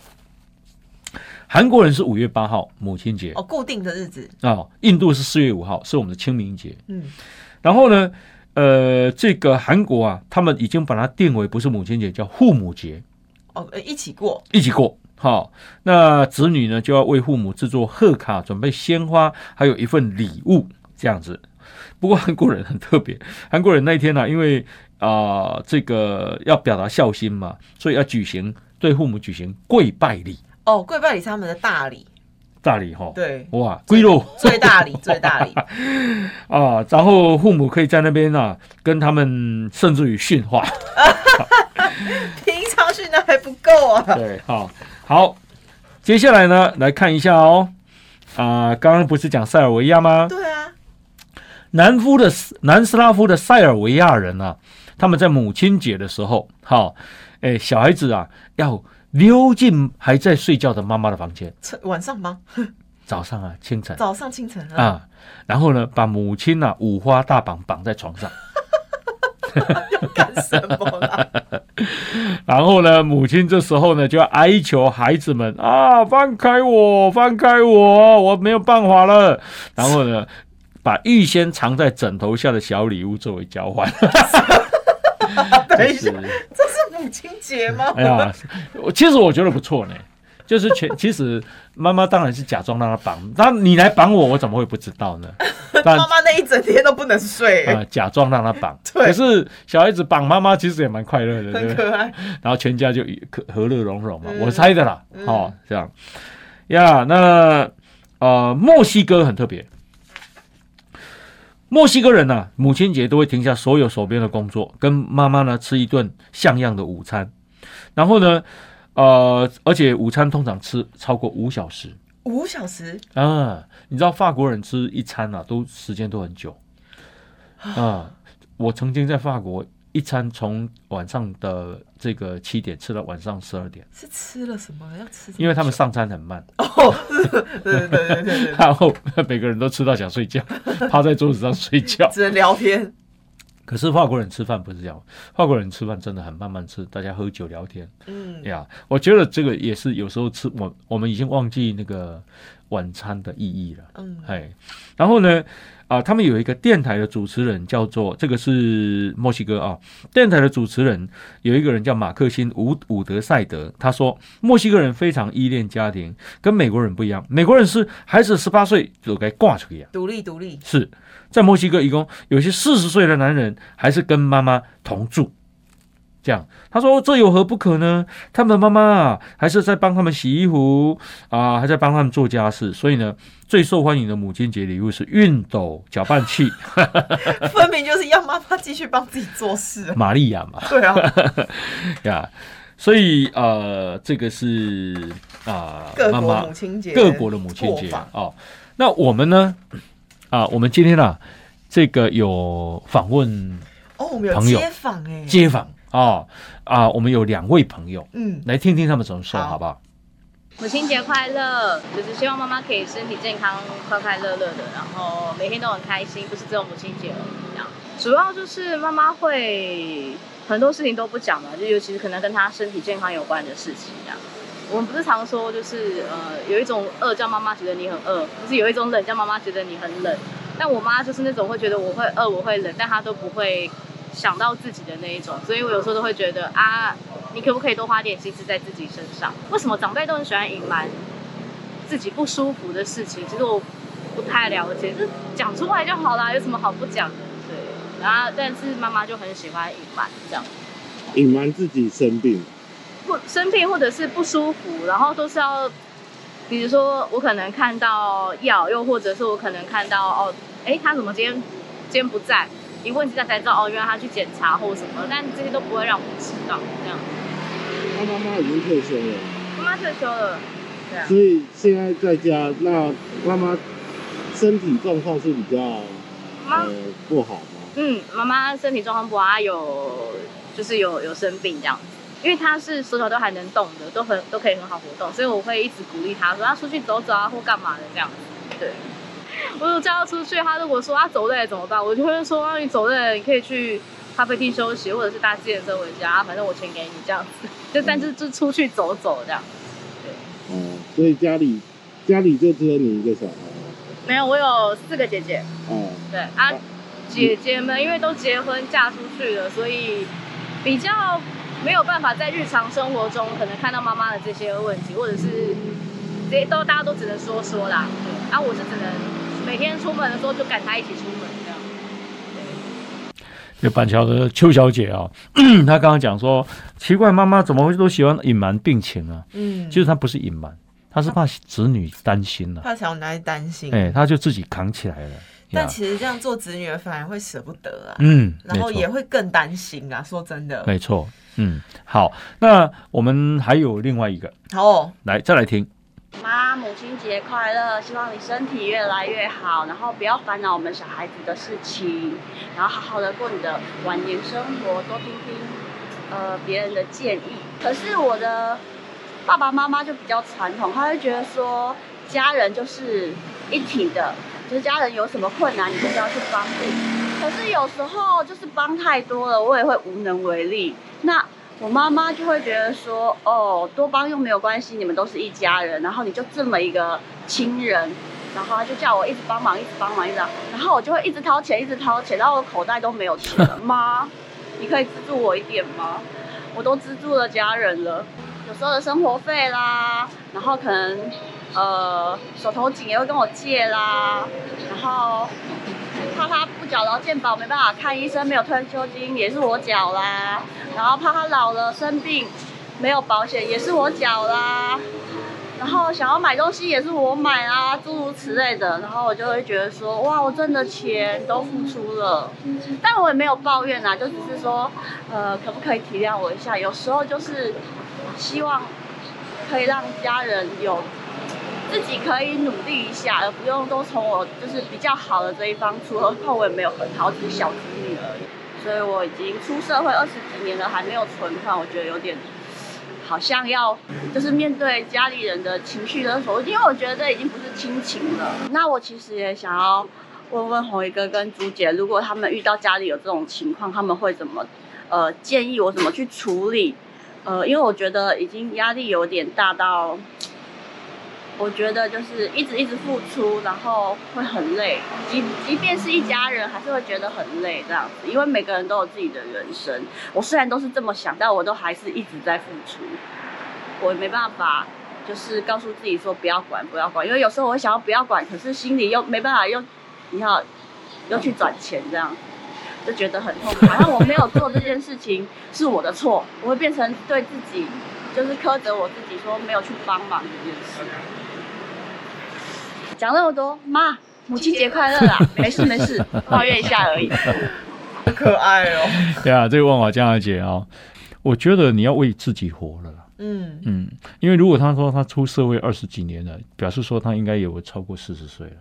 韩国人是五月八号母亲节哦，固定的日子啊。印度是四月五号，是我们的清明节。嗯，然后呢，呃，这个韩国啊，他们已经把它定为不是母亲节，叫父母节。哦，一起过，一起过。好，那子女呢就要为父母制作贺卡，准备鲜花，还有一份礼物，这样子。不过韩国人很特别，韩国人那一天呢，因为啊，这个要表达孝心嘛，所以要举行对父母举行跪拜礼。哦，跪拜礼是他们的大礼，大礼哈。对，哇，跪喽，最大礼，最大礼 啊！然后父母可以在那边啊，跟他们甚至于训话。平常训的还不够啊。对，好，好，接下来呢，来看一下哦。啊，刚刚不是讲塞尔维亚吗？对啊。南夫的南斯拉夫的塞尔维亚人啊，他们在母亲节的时候，好，哎，小孩子啊，要溜进还在睡觉的妈妈的房间。晚上吗？早上啊，清晨。早上清晨啊。然后呢，把母亲啊五花大绑绑在床上。要干什么？然后呢，母亲这时候呢就哀求孩子们啊，放开我，放开我，我没有办法了。然后呢。把预先藏在枕头下的小礼物作为交换。等一下，这是母亲节吗？哎呀，其实我觉得不错呢。就是全 其实妈妈当然是假装让他绑，那你来绑我，我怎么会不知道呢？妈妈那一整天都不能睡啊，假装让他绑。可是小孩子绑妈妈其实也蛮快乐的，很可爱。然后全家就和和乐融融嘛，我猜的啦。哦，这样呀，那呃，墨西哥很特别。墨西哥人呢，母亲节都会停下所有手边的工作，跟妈妈呢吃一顿像样的午餐。然后呢，呃，而且午餐通常吃超过五小时。五小时啊！你知道法国人吃一餐啊，都时间都很久啊。我曾经在法国。一餐从晚上的这个七点吃到晚上十二点，是吃了什么？要吃？因为他们上餐很慢哦，对对对对，然后每个人都吃到想睡觉，趴在桌子上睡觉，只能聊天。可是法国人吃饭不是这样，法国人吃饭真的很慢慢吃，大家喝酒聊天。嗯呀，我觉得这个也是有时候吃我我们已经忘记那个晚餐的意义了。嗯，哎，然后呢？啊，他们有一个电台的主持人，叫做这个是墨西哥啊。电台的主持人有一个人叫马克辛伍伍德赛德，他说墨西哥人非常依恋家庭，跟美国人不一样。美国人是孩子十八岁就该挂出去啊，独立独立。是在墨西哥，一共有些四十岁的男人还是跟妈妈同住。这样，他说这有何不可呢？他们妈妈啊，还是在帮他们洗衣服啊，还在帮他们做家事。所以呢，最受欢迎的母亲节礼物是熨斗、搅拌器。分明就是要妈妈继续帮自己做事。玛利亚嘛，对啊，呀，所以呃，这个是啊，各国母亲节，各国的母亲节哦。那我们呢？啊，我们今天啊，这个有访问哦，我们有街访哎，街访。啊啊，我们有两位朋友，嗯，来听听他们怎么说，好不好？母亲节快乐，就是希望妈妈可以身体健康、快快乐乐的，然后每天都很开心，不是只有母亲节这样。主要就是妈妈会很多事情都不讲嘛，就尤其是可能跟她身体健康有关的事情这样。我们不是常说，就是呃，有一种饿叫妈妈觉得你很饿，就是有一种冷叫妈妈觉得你很冷。但我妈就是那种会觉得我会饿，我会冷，但她都不会。想到自己的那一种，所以我有时候都会觉得啊，你可不可以多花点心思在自己身上？为什么长辈都很喜欢隐瞒自己不舒服的事情？其实我不太了解，就讲出来就好啦，有什么好不讲的？对，然后但是妈妈就很喜欢隐瞒这样，隐瞒自己生病，不生病或者是不舒服，然后都是要，比如说我可能看到药，又或者是我可能看到哦，哎，他怎么今天今天不在？一问之下才知道哦，原来他去检查或什么，但这些都不会让我们知道。这样。他妈妈已经退休了。妈妈退休了。对啊。所以现在在家，那妈妈身体状况是比较呃不好吗？嗯，妈妈身体状况不好，有就是有有生病这样子。因为他是手脚都还能动的，都很都可以很好活动，所以我会一直鼓励他说他出去走走啊，或干嘛的这样子。对，我有叫他出去，他如果说他走累怎么办，我就会说你走累，你可以去咖啡厅休息，或者是搭自行车回家，反正我钱给你这样子。就但是就出去走走这样。对。哦，所以家里家里就只有你一个小孩。没有，我有四个姐姐。哦。对啊，姐姐们因为都结婚嫁出去了，所以比较。没有办法在日常生活中可能看到妈妈的这些问题，或者是这些都大家都只能说说啦，对。啊，我是只能每天出门的时候就赶她一起出门这样。就板桥的邱小姐啊，她刚刚讲说，奇怪妈妈怎么会都喜欢隐瞒病情啊？嗯，其实她不是隐瞒，她是怕子女担心了，怕小孩担心，哎，她就自己扛起来了。但其实这样做子女反而会舍不得啊，嗯，然后也会更担心啊。说真的，没错。嗯，好，那我们还有另外一个，好，来再来听。妈，母亲节快乐！希望你身体越来越好，然后不要烦恼我们小孩子的事情，然后好好的过你的晚年生活，多听听呃别人的建议。可是我的爸爸妈妈就比较传统，他会觉得说家人就是一体的，就是家人有什么困难，你就是要去帮助。可是有时候就是帮太多了，我也会无能为力。那我妈妈就会觉得说，哦，多帮又没有关系，你们都是一家人，然后你就这么一个亲人，然后就叫我一直帮忙，一直帮忙，一直，然后我就会一直掏钱，一直掏钱，然后我口袋都没有钱了。妈，你可以资助我一点吗？我都资助了家人了，有时候的生活费啦，然后可能呃手头紧也会跟我借啦，然后。怕他不缴劳健保没办法看医生，没有退休金也是我缴啦。然后怕他老了生病没有保险也是我缴啦。然后想要买东西也是我买啊，诸如此类的。然后我就会觉得说，哇，我挣的钱都付出了，但我也没有抱怨啊，就只是说，呃，可不可以体谅我一下？有时候就是希望可以让家人有。自己可以努力一下，而不用都从我就是比较好的这一方出。何况我也没有很好，只是小子女而已。所以我已经出社会二十几年了，还没有存款，我觉得有点好像要就是面对家里人的情绪勒索，因为我觉得这已经不是亲情了。那我其实也想要问问红一哥跟朱姐，如果他们遇到家里有这种情况，他们会怎么呃建议我怎么去处理？呃，因为我觉得已经压力有点大到。我觉得就是一直一直付出，然后会很累，即即便是一家人，还是会觉得很累这样子。因为每个人都有自己的人生，我虽然都是这么想，但我都还是一直在付出。我没办法，就是告诉自己说不要管，不要管，因为有时候我会想要不要管，可是心里又没办法，又你要又去转钱这样，就觉得很痛苦。好像我没有做这件事情是我的错，我会变成对自己就是苛责我自己，说没有去帮忙这件事。讲那么多，妈，母亲节快乐啦！没事没事，抱怨一下而已。可爱哦。对啊，这个万华江小姐啊，我觉得你要为自己活了。嗯嗯，因为如果他说他出社会二十几年了，表示说他应该有超过四十岁了。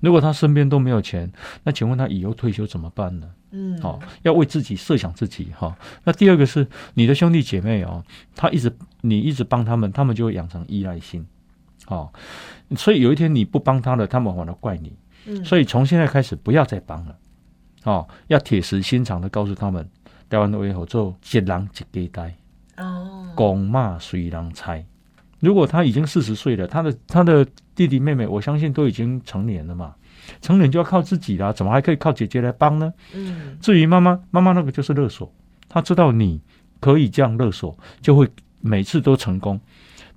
如果他身边都没有钱，那请问他以后退休怎么办呢？嗯，好，要为自己设想自己哈。那第二个是你的兄弟姐妹哦，他一直你一直帮他们，他们就会养成依赖性。好。所以有一天你不帮他了，他们反而怪你。嗯，所以从现在开始不要再帮了，哦，要铁石心肠的告诉他们，台湾的为合做一人一家呆。哦，公骂随人猜。如果他已经四十岁了，他的他的弟弟妹妹，我相信都已经成年了嘛，成年就要靠自己啦，怎么还可以靠姐姐来帮呢？嗯，至于妈妈，妈妈那个就是勒索，他知道你可以这样勒索，就会每次都成功，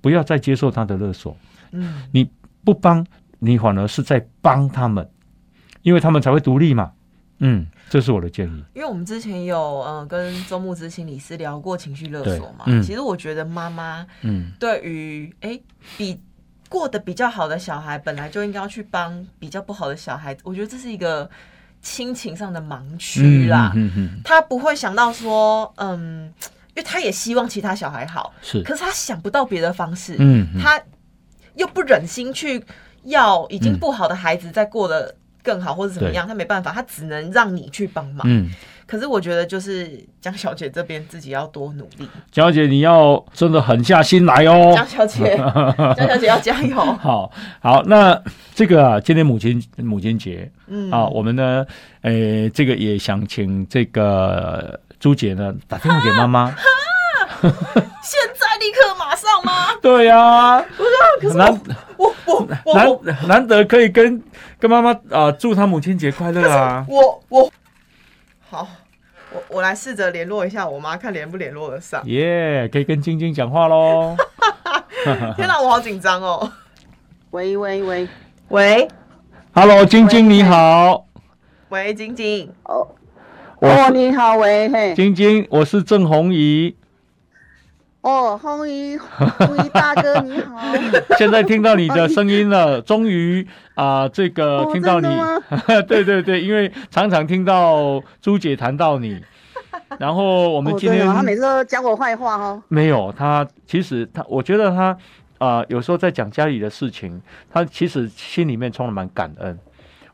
不要再接受他的勒索。嗯，你。不帮你，反而是在帮他们，因为他们才会独立嘛。嗯，这是我的建议。因为我们之前有嗯跟周牧之心理师聊过情绪勒索嘛。嗯。其实我觉得妈妈嗯对于哎比过得比较好的小孩，本来就应该要去帮比较不好的小孩。我觉得这是一个亲情上的盲区啦。嗯嗯。他不会想到说嗯，因为他也希望其他小孩好，是，可是他想不到别的方式。嗯。他。又不忍心去要已经不好的孩子再过得更好，或者怎么样，他没办法，他只能让你去帮忙。嗯。可是我觉得，就是江小姐这边自己要多努力。江小姐，你要真的狠下心来哦。江小姐，江小姐要加油。好好，那这个啊，今天母亲母亲节，嗯啊，我们呢，诶，这个也想请这个朱姐呢打电话给妈妈。现在立刻吗？对呀。不是，可是难我我难难得可以跟跟妈妈啊祝她母亲节快乐啊。我我。好，我我来试着联络一下我妈，看联不联络得上。耶，可以跟晶晶讲话喽。天哪，我好紧张哦。喂喂喂喂，Hello，晶晶你好。喂，晶晶。哦，哦，你好，喂嘿。晶晶，我是郑红怡。哦，红衣红衣大哥你好，现在听到你的声音了，终于啊，这个听到你，对对对，因为常常听到朱姐谈到你，然后我们今天他每次都讲我坏话哦，没有，他其实他，我觉得他啊，有时候在讲家里的事情，他其实心里面充满感恩。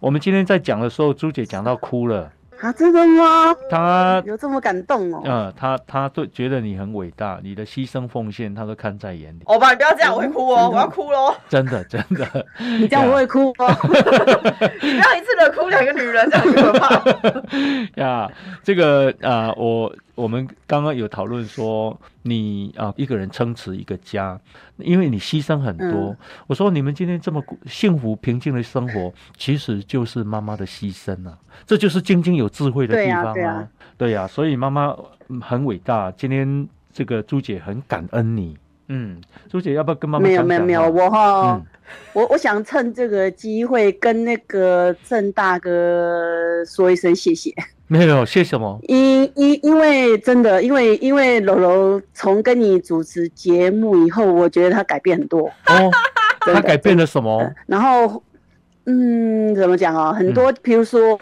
我们今天在讲的时候，朱姐讲到哭了。啊，真的吗？他有这么感动哦。嗯，他他对觉得你很伟大，你的牺牲奉献，他都看在眼里。欧巴，你不要这样，我会哭哦，我要哭喽。真的真的，你这样我会哭哦。你不要一次的哭两个女人，这样可怕。呀，这个啊，我。我们刚刚有讨论说，你啊一个人撑持一个家，因为你牺牲很多。我说你们今天这么幸福平静的生活，其实就是妈妈的牺牲啊！这就是晶晶有智慧的地方啊！对呀，所以妈妈很伟大。今天这个朱姐很感恩你。嗯，朱姐要不要跟妈妈？没有没有没有，我哈，我我想趁这个机会跟那个郑大哥说一声谢谢。没有，谢什么？因因因为真的，因为因为柔柔从跟你主持节目以后，我觉得他改变很多。哦，他改变了什么？然后，嗯，怎么讲啊？很多，比如说，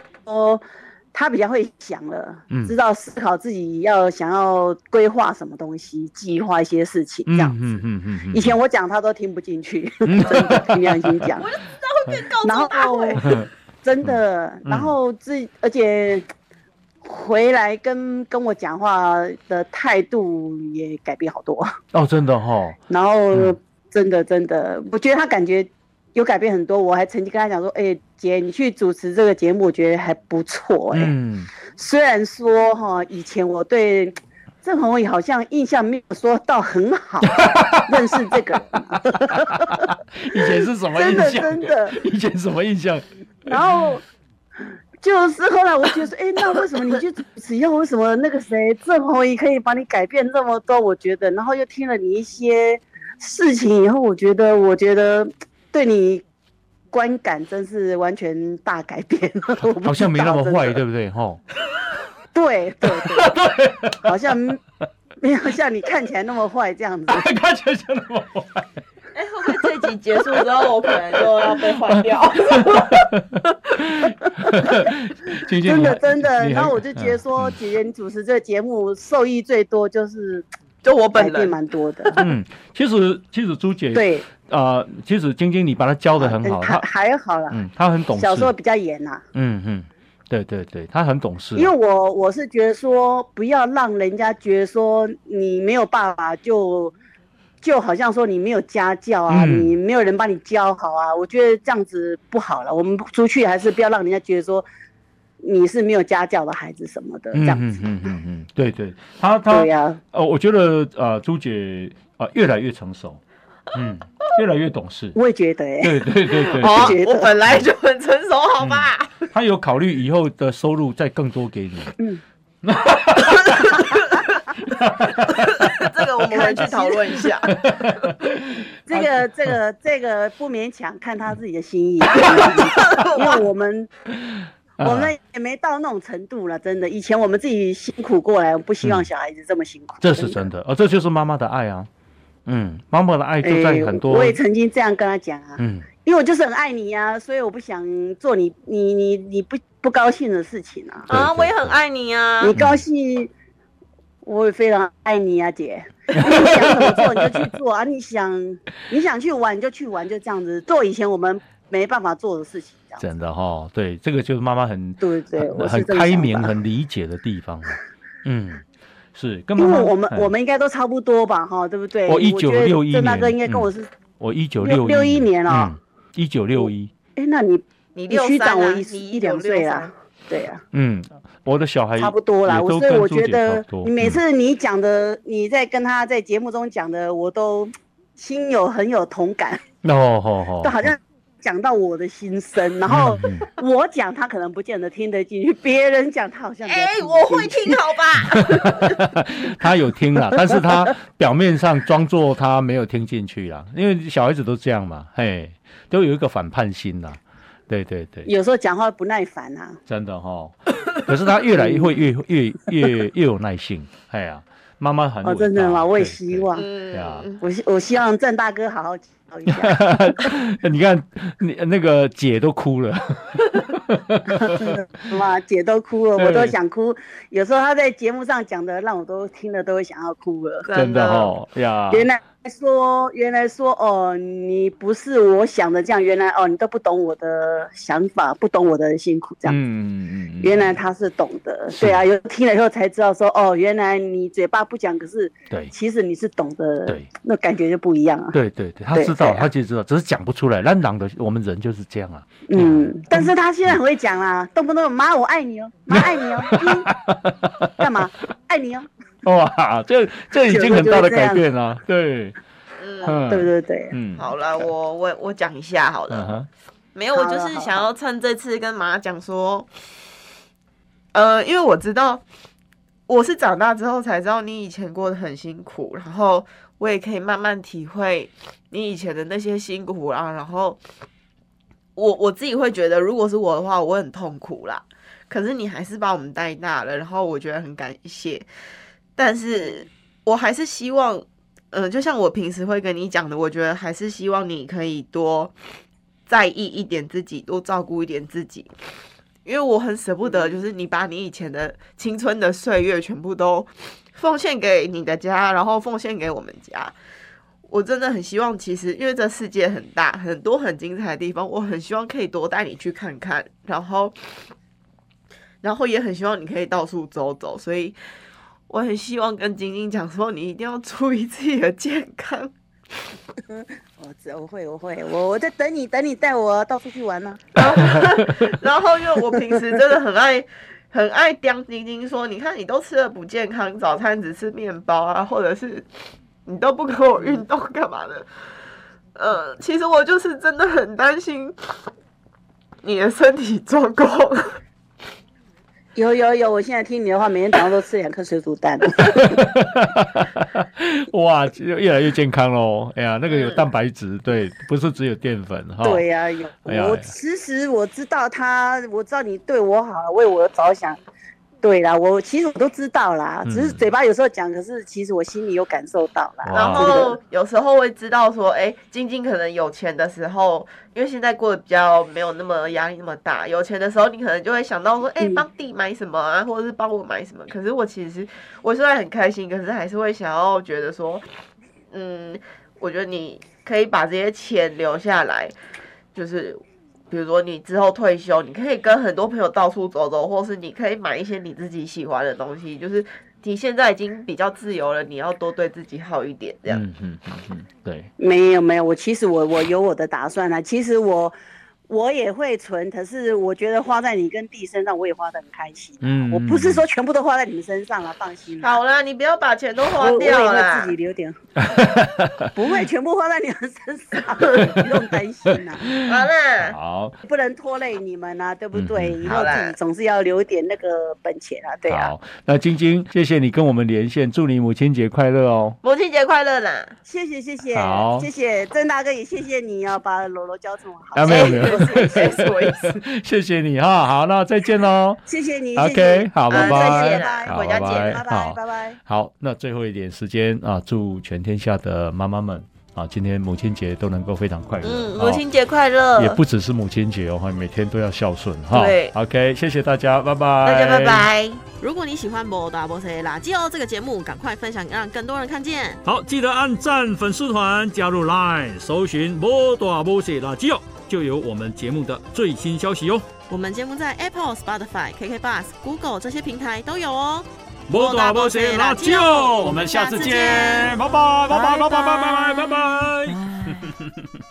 他比较会想了，知道思考自己要想要规划什么东西，计划一些事情这样子。嗯嗯嗯嗯。以前我讲他都听不进去，真的凭良心讲。我就知道会变高大会。真的，然后自而且。回来跟跟我讲话的态度也改变好多 哦，真的哈。然后真的真的，我觉得他感觉有改变很多。我还曾经跟他讲说：“哎，姐，你去主持这个节目，我觉得还不错。”哎，虽然说哈，以前我对郑红伟好像印象没有说到很好，认识这个。以前是什么印象？真的，以前什么印象？然后。就是后来我觉得说，哎，那为什么你去主持以后，为什么那个谁郑红怡可以把你改变这么多？我觉得，然后又听了你一些事情以后，我觉得，我觉得对你观感真是完全大改变。好像没那么坏，对不对？哈，对对对，好像没有像你看起来那么坏这样子。看起来像那么坏。哎，会不会这集结束之后，我可能就要被换掉？真的真的，然后我就觉得说，姐姐你主持这个节目，受益最多就是就我本人蛮多的。嗯，其实其实朱姐对啊，其实晶晶你把她教的很好，她还好啦，嗯，她很懂事。小时候比较严呐，嗯嗯，对对对，她很懂事。因为我我是觉得说，不要让人家觉得说你没有办法就。就好像说你没有家教啊，你没有人帮你教好啊，我觉得这样子不好了。我们出去还是不要让人家觉得说你是没有家教的孩子什么的这样子。嗯嗯嗯嗯，对对，他他对呀，呃，我觉得呃朱姐啊越来越成熟，嗯，越来越懂事。我也觉得，对对对对，我本来就很成熟，好吧？他有考虑以后的收入再更多给你。嗯。这个我们去讨论一下。这个这个这个不勉强，看他自己的心意。因为我们我们也没到那种程度了，真的。以前我们自己辛苦过来，我不希望小孩子这么辛苦。这是真的，哦，这就是妈妈的爱啊。嗯，妈妈的爱就在很多。我也曾经这样跟他讲啊。嗯，因为我就是很爱你呀，所以我不想做你你你你不不高兴的事情啊。啊，我也很爱你啊。你高兴。我也非常爱你啊，姐！你想怎么做你就去做啊，你想你想去玩你就去玩，就这样子做。以前我们没办法做的事情。真的哈，对，这个就是妈妈很对对，很开明、很理解的地方。嗯，是，因为我们我们应该都差不多吧，哈，对不对？我一九六一年，大哥应该跟我是，我一九六六一年啊，一九六一。哎，那你你虚长我一一两岁啊？对呀。嗯，我的小孩差不多啦，所以我觉得你每次你讲的，你在跟他在节目中讲的，我都心有很有同感。哦，好好，都好像。讲到我的心声，然后我讲他可能不见得听得进去，别人讲他好像哎，我会听好吧？他有听了，但是他表面上装作他没有听进去啦，因为小孩子都这样嘛，嘿，都有一个反叛心啦。对对对，有时候讲话不耐烦啊，真的哈，可是他越来越会越越越越有耐性，哎呀，妈妈很哦，真的吗？我也希望，呀，我我希望郑大哥好好教一下。你看，你那个姐都哭了，妈，姐都哭了，我都想哭。有时候他在节目上讲的，让我都听了都会想要哭了。真的哦，呀，原来。说原来说哦，你不是我想的这样。原来哦，你都不懂我的想法，不懂我的辛苦这样。嗯嗯嗯。原来他是懂的，对啊，有听了以后才知道说哦，原来你嘴巴不讲，可是对，其实你是懂的。对，那感觉就不一样啊。对对对，他知道，他就知道，只是讲不出来。那狼的我们人就是这样啊。嗯，但是他现在很会讲啦，动不动妈我爱你哦，妈爱你哦，干嘛？爱你哦。哇，这这已经很大的改变了，对，嗯，对对对，嗯，好了，我我我讲一下好了，没有，我就是想要趁这次跟妈讲说，呃，因为我知道我是长大之后才知道你以前过得很辛苦，然后我也可以慢慢体会你以前的那些辛苦啊，然后我我自己会觉得，如果是我的话，我很痛苦啦，可是你还是把我们带大了，然后我觉得很感谢。但是我还是希望，嗯，就像我平时会跟你讲的，我觉得还是希望你可以多在意一点自己，多照顾一点自己，因为我很舍不得，就是你把你以前的青春的岁月全部都奉献给你的家，然后奉献给我们家。我真的很希望，其实因为这世界很大，很多很精彩的地方，我很希望可以多带你去看看，然后，然后也很希望你可以到处走走，所以。我很希望跟晶晶讲说，你一定要注意自己的健康。我我会我会我我在等你等你带我到处去玩呢。然后然后因为我平时真的很爱很爱刁晶晶说，你看你都吃的不健康，早餐只吃面包啊，或者是你都不跟我运动干嘛的？呃，其实我就是真的很担心你的身体状况。有有有，我现在听你的话，每天早上都吃两颗水煮蛋。哇，就越来越健康喽！哎呀，那个有蛋白质，对，不是只有淀粉哈。对呀，有。我其实我知道他，我知道你对我好，为我着想。对啦，我其实我都知道啦，只是嘴巴有时候讲，可是其实我心里有感受到啦。然后有时候会知道说，哎，晶晶可能有钱的时候，因为现在过得比较没有那么压力那么大，有钱的时候你可能就会想到说，哎，帮弟买什么啊，或者是帮我买什么。可是我其实我虽然很开心，可是还是会想要觉得说，嗯，我觉得你可以把这些钱留下来，就是。比如说你之后退休，你可以跟很多朋友到处走走，或是你可以买一些你自己喜欢的东西。就是你现在已经比较自由了，你要多对自己好一点，这样。嗯嗯嗯，对。没有没有，我其实我我有我的打算啊。其实我。我也会存，可是我觉得花在你跟弟身上，我也花得很开心。嗯，我不是说全部都花在你们身上了，放心。好了，你不要把钱都花掉了。自己留点。不会全部花在你们身上，不用担心呐。好了，好，不能拖累你们啊，对不对？以后自己总是要留点那个本钱啊，对啊。好，那晶晶，谢谢你跟我们连线，祝你母亲节快乐哦。母亲节快乐啦！谢谢谢谢，谢谢郑大哥也谢谢你哦，把罗罗教这么好。啊，没有没有。谢谢你哈，好，那再见喽。谢谢你，OK，好，拜拜，好，拜拜，好，拜拜。好，那最后一点时间啊，祝全天下的妈妈们啊，今天母亲节都能够非常快乐。嗯，母亲节快乐。也不只是母亲节哦，每天都要孝顺哈。对，OK，谢谢大家，拜拜。大家拜拜。如果你喜欢《摩大波塞垃圾哦》这个节目，赶快分享，让更多人看见。好，记得按赞粉丝团，加入 Line，搜寻《摩大波塞垃圾哦》。就有我们节目的最新消息哦。我们节目在 Apple、Spotify、KK Bus、Google 这些平台都有哦。我们下次见，拜拜拜拜拜拜拜拜拜拜。